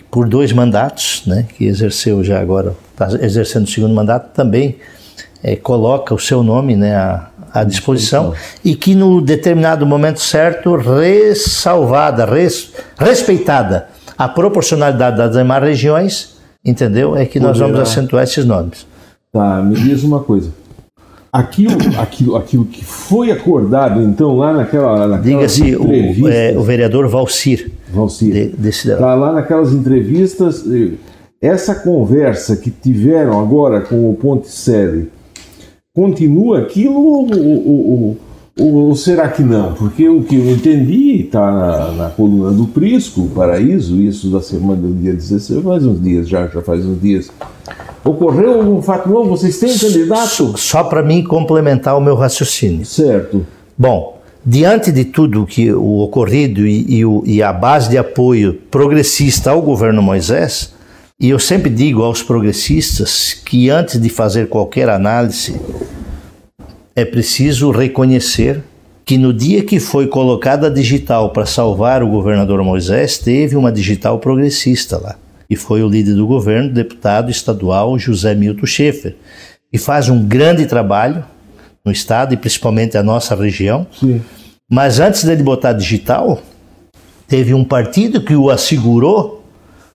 por dois mandatos, né, que exerceu já agora, está exercendo o segundo mandato, também é, coloca o seu nome né, à, à disposição e que no determinado momento certo, ressalvada, res, respeitada a proporcionalidade das demais regiões, entendeu? É que nós vamos acentuar esses nomes. Tá, me diz uma coisa aquilo, aquilo, aquilo que foi acordado então lá naquela, naquela diga-se o, é, o vereador Valcir Valcir está lá naquelas entrevistas essa conversa que tiveram agora com o Ponticelli continua aquilo ou, ou, ou, ou, será que não? Porque o que eu entendi está na, na, coluna do Prisco, Paraíso, isso da semana do dia 16, faz uns dias já, já faz uns dias Ocorreu algum fato novo? Vocês têm candidato? Só para mim complementar o meu raciocínio. Certo. Bom, diante de tudo que o ocorrido e, e, o, e a base de apoio progressista ao governo Moisés, e eu sempre digo aos progressistas que antes de fazer qualquer análise, é preciso reconhecer que no dia que foi colocada a digital para salvar o governador Moisés, teve uma digital progressista lá e foi o líder do governo, deputado estadual José Milton Schaefer, que faz um grande trabalho no estado e principalmente a nossa região. Sim. Mas antes dele botar digital, teve um partido que o assegurou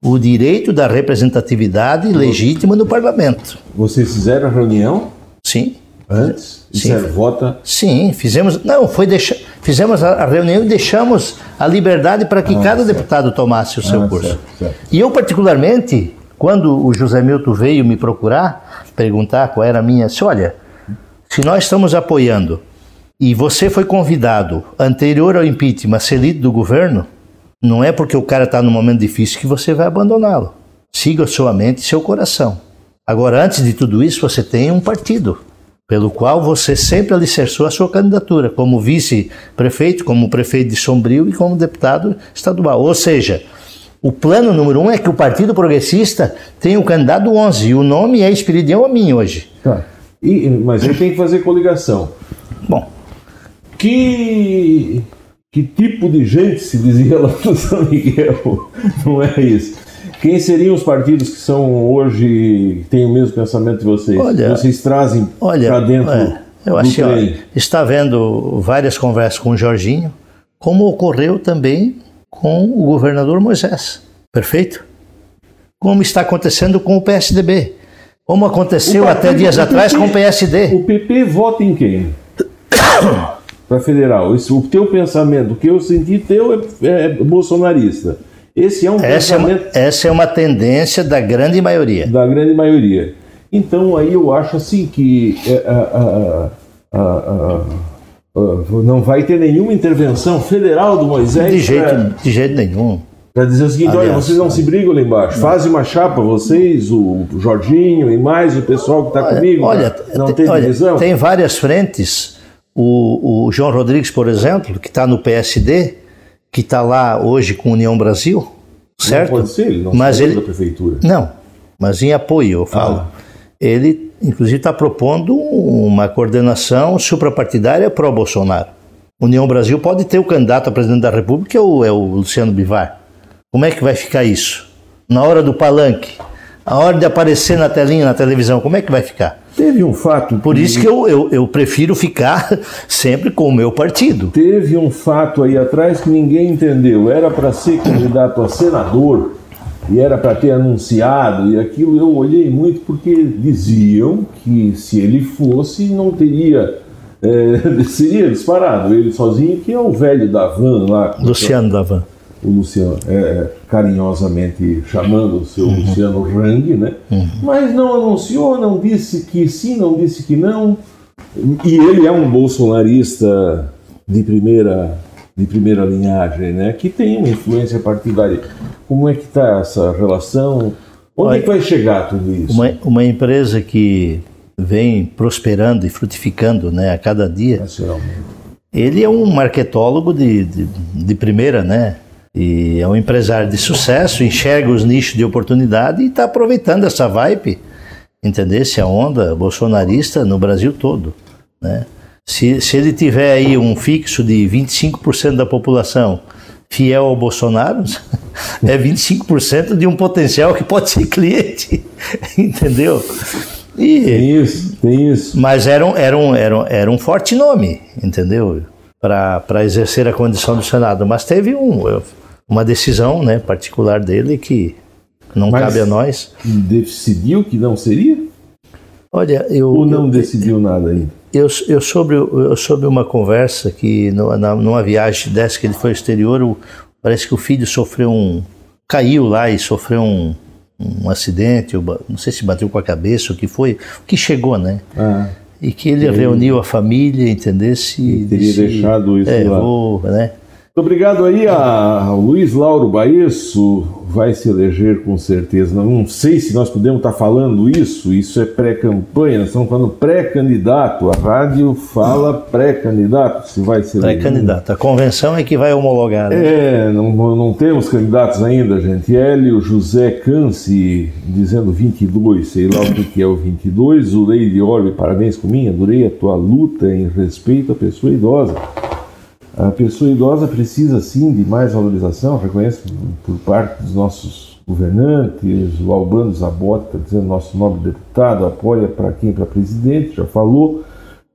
o direito da representatividade legítima no parlamento. Vocês fizeram a reunião? Sim. Antes? Sim. vota? Sim, fizemos. Não, foi deixar fizemos a reunião e deixamos a liberdade para que ah, cada certo. deputado tomasse o seu ah, curso. Certo, certo. E eu, particularmente, quando o José Milton veio me procurar, perguntar qual era a minha. Disse, olha, se nós estamos apoiando e você foi convidado anterior ao impeachment a ser líder do governo, não é porque o cara está num momento difícil que você vai abandoná-lo. Siga sua mente e seu coração. Agora, antes de tudo isso, você tem um partido pelo qual você sempre alicerçou a sua candidatura como vice-prefeito, como prefeito de Sombrio e como deputado estadual. Ou seja, o plano número um é que o Partido Progressista tem o candidato 11 e o nome é Espiridião a mim hoje. Tá. E, mas ele tem que fazer coligação. Bom. Que, que tipo de gente se dizia lá no São Miguel? Não é isso. Quem seriam os partidos que são hoje, têm o mesmo pensamento de vocês? Olha, vocês trazem para dentro é, eu achei, trem? está havendo várias conversas com o Jorginho, como ocorreu também com o governador Moisés. Perfeito? Como está acontecendo com o PSDB. Como aconteceu até dias atrás com o PSD. O PP vota em quem? para federal. Isso, o teu pensamento, o que eu senti teu é, é bolsonarista. Esse é um essa é, uma, essa é uma tendência da grande maioria. Da grande maioria. Então aí eu acho assim que é, a, a, a, não vai ter nenhuma intervenção federal do Moisés. De jeito, pra, de jeito nenhum. Para dizer o seguinte, Aliás, olha, vocês não se brigam lá embaixo. Fazem uma chapa, vocês, o Jorginho e mais o pessoal que está comigo. Olha, não tem, tem divisão? Tem várias frentes. O, o João Rodrigues, por exemplo, que está no PSD, que está lá hoje com União Brasil, certo? Não pode ser, ele não mas ele da prefeitura. Não, mas em apoio, eu falo. Ah. Ele, inclusive, está propondo uma coordenação suprapartidária pró-Bolsonaro. União Brasil pode ter o candidato a presidente da República, é o, é o Luciano Bivar. Como é que vai ficar isso? Na hora do palanque, a hora de aparecer na telinha, na televisão, como é que vai ficar? Teve um fato. Por que... isso que eu, eu, eu, prefiro ficar sempre com o meu partido. Teve um fato aí atrás que ninguém entendeu. Era para ser candidato a senador e era para ter anunciado e aquilo eu olhei muito porque diziam que se ele fosse não teria é, seria disparado ele sozinho que é o velho da van lá Luciano da van o Luciano é, carinhosamente chamando o seu uhum. Luciano Rang, né? Uhum. Mas não anunciou, não disse que sim, não disse que não. E ele é um bolsonarista de primeira de primeira linhagem, né? Que tem uma influência partidária. Como é que está essa relação? Onde Olha, é vai chegar tudo isso? Uma, uma empresa que vem prosperando e frutificando, né, a cada dia. Ele é um marketólogo de, de, de primeira, né? E é um empresário de sucesso, enxerga os nichos de oportunidade e está aproveitando essa vibe, entendesse a onda bolsonarista no Brasil todo, né? Se, se ele tiver aí um fixo de 25% da população fiel ao Bolsonaro, é 25% de um potencial que pode ser cliente, entendeu? E, tem isso, tem isso. Mas era um, era um, era um, era um forte nome, entendeu? Para exercer a condição do Senado. Mas teve um, uma decisão né, particular dele que não Mas cabe a nós. Decidiu que não seria? Olha, eu. Ou não eu, decidiu nada ainda? Eu, eu, soube, eu soube uma conversa que no, na, numa viagem dessa que ele foi ao exterior, o, parece que o filho sofreu um. caiu lá e sofreu um, um acidente, não sei se bateu com a cabeça, o que foi, o que chegou, né? Ah, e que ele, reuniu a família, entendesse? E teria disse, deixado isso é, lá. Vou, né? Muito obrigado aí a Luiz Lauro Baesso, vai se eleger com certeza. Não sei se nós podemos estar falando isso, isso é pré-campanha, nós estamos falando pré-candidato. A rádio fala pré-candidato, se vai ser Pré-candidato, a convenção é que vai homologar. Né? É, não, não temos candidatos ainda, gente. Hélio José Canci, dizendo 22, sei lá o que é o 22. O Lei Orbe, parabéns comigo, adorei a tua luta em respeito à pessoa idosa. A pessoa idosa precisa sim de mais valorização, reconheço por parte dos nossos governantes, o Albano Zabot está dizendo, nosso nobre deputado, apoia para quem? Para presidente, já falou.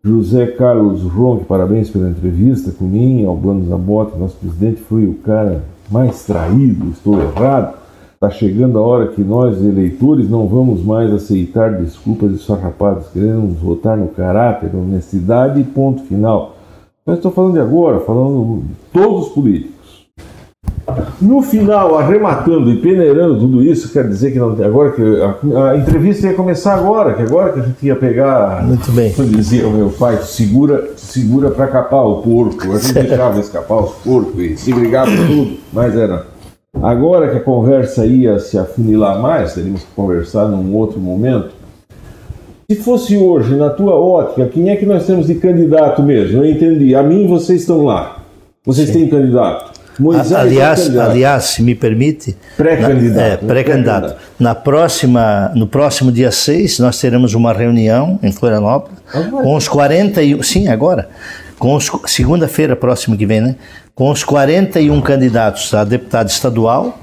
José Carlos Ronque, parabéns pela entrevista comigo. Albano Zabot, nosso presidente, foi o cara mais traído, estou errado. Está chegando a hora que nós, eleitores, não vamos mais aceitar desculpas e sarrapadas. Queremos votar no caráter, na honestidade e ponto final. Mas estou falando de agora, falando de todos os políticos. No final, arrematando e peneirando tudo isso, quer dizer que não, agora que a, a, entrevista ia começar agora, que agora que a gente ia pegar, muito bem, como dizia o meu pai, segura, segura para capar o porco. A gente deixava escapar os porcos e se brigava tudo, mas era agora que a conversa ia se afunilar mais, teríamos que conversar num outro momento. Se fosse hoje, na tua ótica, quem é que nós temos de candidato mesmo? Eu entendi. A mim vocês estão lá. Vocês Sim. têm candidato. Moisés aliás, é candidato. aliás, se me permite, pré-candidato. É, pré-candidato. Pré na próxima, no próximo dia 6, nós teremos uma reunião em Florianópolis agora. com os 41, sim, agora, com os segunda-feira próxima que vem, né? Com os 41 candidatos a deputado estadual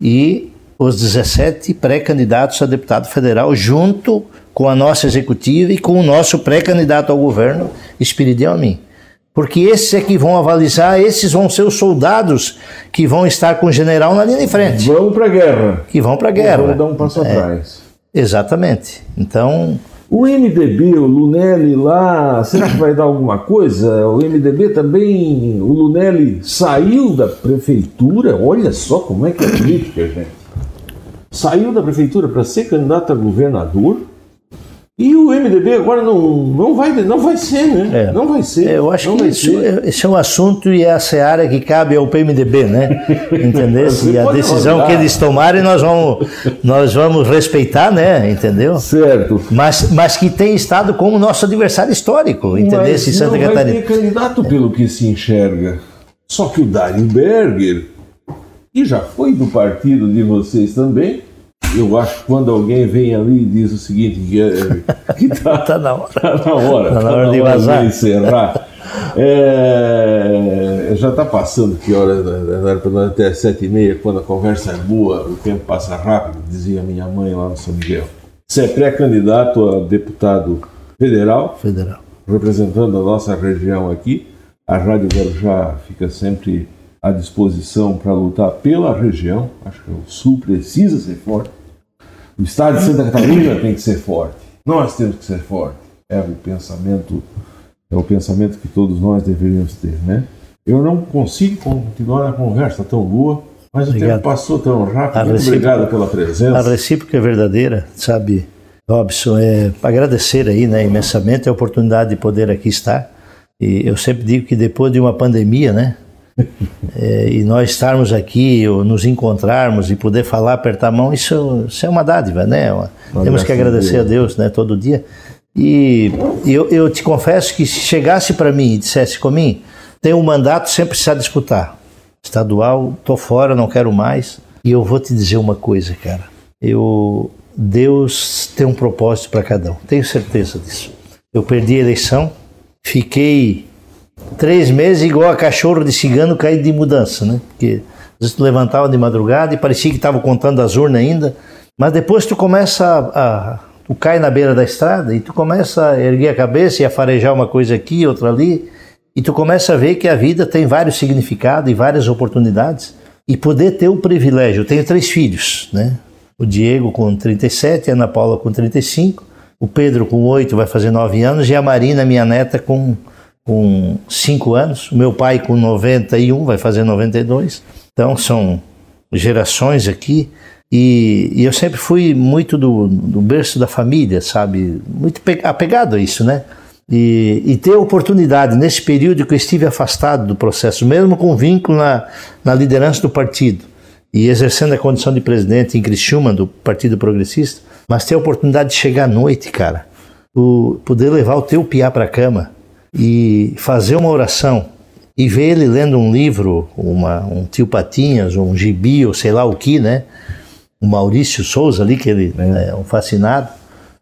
e os 17 pré-candidatos a deputado federal junto com a nossa executiva e com o nosso pré-candidato ao governo, Espiridião a mim. Porque esses é que vão avalizar, esses vão ser os soldados que vão estar com o general na linha de frente. Vão para a guerra. Que vão para a guerra. Vão dar um passo é, atrás. Exatamente. Então. O MDB, o Lunelli lá, será que vai dar alguma coisa? O MDB também, o Lunelli saiu da prefeitura, olha só como é que é política, gente. Saiu da prefeitura para ser candidato a governador e o MDB agora não, não, vai, não vai ser, né? É. Não vai ser. É, eu acho que isso, é, esse é um assunto e é a seara que cabe ao PMDB, né? Entendeu? e a decisão que eles tomarem nós vamos, nós vamos respeitar, né? Entendeu? Certo. Mas, mas que tem estado como nosso adversário histórico, entendeu? Em Santa não Catarina. Vai ter candidato pelo que se enxerga. Só que o Dário Berger, que já foi do partido de vocês também, eu acho que quando alguém vem ali e diz o seguinte, que, é, que tá, tá na hora, tá na hora, tá na hora, tá de, hora de encerrar. É, já está passando, que hora era para nós até sete e meia, quando a conversa é boa, o tempo passa rápido, dizia minha mãe lá no São Miguel. Você é pré-candidato a deputado federal, federal, representando a nossa região aqui. A Rádio Guarujá fica sempre à disposição para lutar pela região. Acho que o Sul precisa ser forte. O Estado de Santa Catarina tem que ser forte. Nós temos que ser forte. É o pensamento, é o pensamento que todos nós deveríamos ter, né? Eu não consigo continuar a conversa tão boa, mas obrigado. o tempo passou tão rápido. Muito obrigado pela presença. A recíproca é verdadeira, sabe, Robson? É agradecer aí, né, imensamente a oportunidade de poder aqui estar. E eu sempre digo que depois de uma pandemia, né, é, e nós estarmos aqui, ou nos encontrarmos e poder falar, apertar a mão, isso, isso é uma dádiva, né? Uma, temos que agradecer a Deus, né, todo dia. E eu, eu te confesso que se chegasse para mim e dissesse comigo, tem um mandato, sempre precisa disputar. Estadual, tô fora, não quero mais. E eu vou te dizer uma coisa, cara. Eu Deus tem um propósito para cada um. Tenho certeza disso. Eu perdi a eleição, fiquei três meses igual a cachorro de cigano caído de mudança, né? Porque às vezes tu levantava de madrugada e parecia que estava contando as urnas ainda, mas depois tu começa a, a, tu cai na beira da estrada e tu começa a erguer a cabeça e a farejar uma coisa aqui, outra ali, e tu começa a ver que a vida tem vários significados e várias oportunidades e poder ter o privilégio. Eu tenho três filhos, né? O Diego com 37, a Ana Paula com 35, o Pedro com 8, vai fazer 9 anos, e a Marina, minha neta, com com 5 anos, o meu pai com 91, vai fazer 92. Então são gerações aqui. E, e eu sempre fui muito do, do, berço da família, sabe? Muito apegado a isso, né? E, e, ter a oportunidade, nesse período que eu estive afastado do processo, mesmo com vínculo na, na liderança do partido, e exercendo a condição de presidente em Criciúma, do Partido Progressista, mas ter a oportunidade de chegar à noite, cara, o, poder levar o teu piá para a cama, e fazer uma oração e ver ele lendo um livro, uma, um tio Patinhas, um gibi, ou sei lá o que, né? O Maurício Souza ali, que ele é, é um fascinado,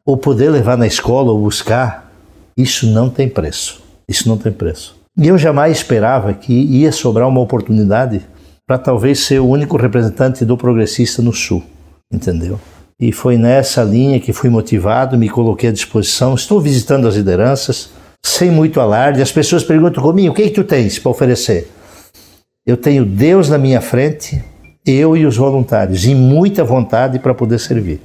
ou poder levar na escola ou buscar, isso não tem preço. Isso não tem preço. E eu jamais esperava que ia sobrar uma oportunidade para talvez ser o único representante do progressista no Sul, entendeu? E foi nessa linha que fui motivado, me coloquei à disposição. Estou visitando as lideranças, sem muito alarde. As pessoas perguntam comigo: o que, é que tu tens para oferecer? Eu tenho Deus na minha frente, eu e os voluntários, e muita vontade para poder servir.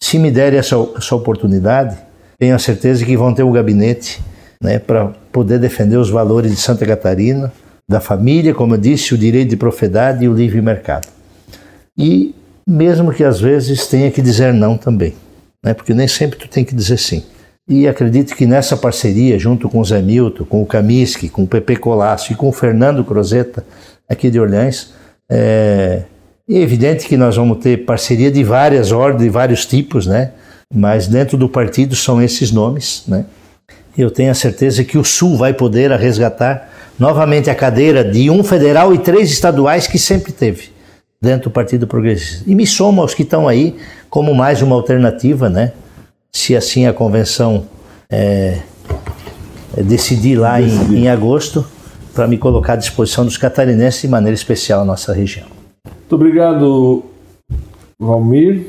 Se me derem essa, essa oportunidade, tenho a certeza que vão ter um gabinete né, para poder defender os valores de Santa Catarina, da família, como eu disse, o direito de propriedade e o livre mercado. E mesmo que às vezes tenha que dizer não também, né, porque nem sempre tu tem que dizer sim. E acredito que nessa parceria, junto com o Zé Milton, com o Kamiski, com o Pepe Colasso e com o Fernando Crozeta, aqui de Orleans, é, é evidente que nós vamos ter parceria de várias ordens, de vários tipos, né? Mas dentro do partido são esses nomes, né? Eu tenho a certeza que o Sul vai poder resgatar novamente a cadeira de um federal e três estaduais que sempre teve dentro do Partido Progressista. E me somo aos que estão aí como mais uma alternativa, né? Se assim a convenção é, é decidir lá em, em agosto, para me colocar à disposição dos catarinenses de maneira especial a nossa região. Muito obrigado, Valmir,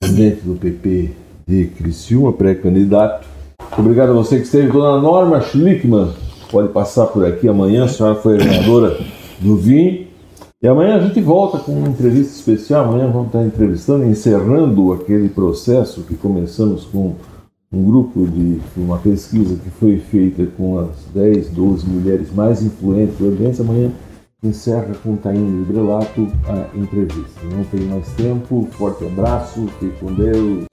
presidente do PP de Criciúma, pré-candidato. Obrigado a você que esteve. Dona Norma Schlickman, pode passar por aqui amanhã, a senhora foi vereadora do VIM. E amanhã a gente volta com uma entrevista especial. Amanhã vamos estar entrevistando, encerrando aquele processo que começamos com um grupo de uma pesquisa que foi feita com as 10, 12 mulheres mais influentes do ambiente. Amanhã encerra com Taine Brelato a entrevista. Não tem mais tempo. Forte abraço, fique com Deus.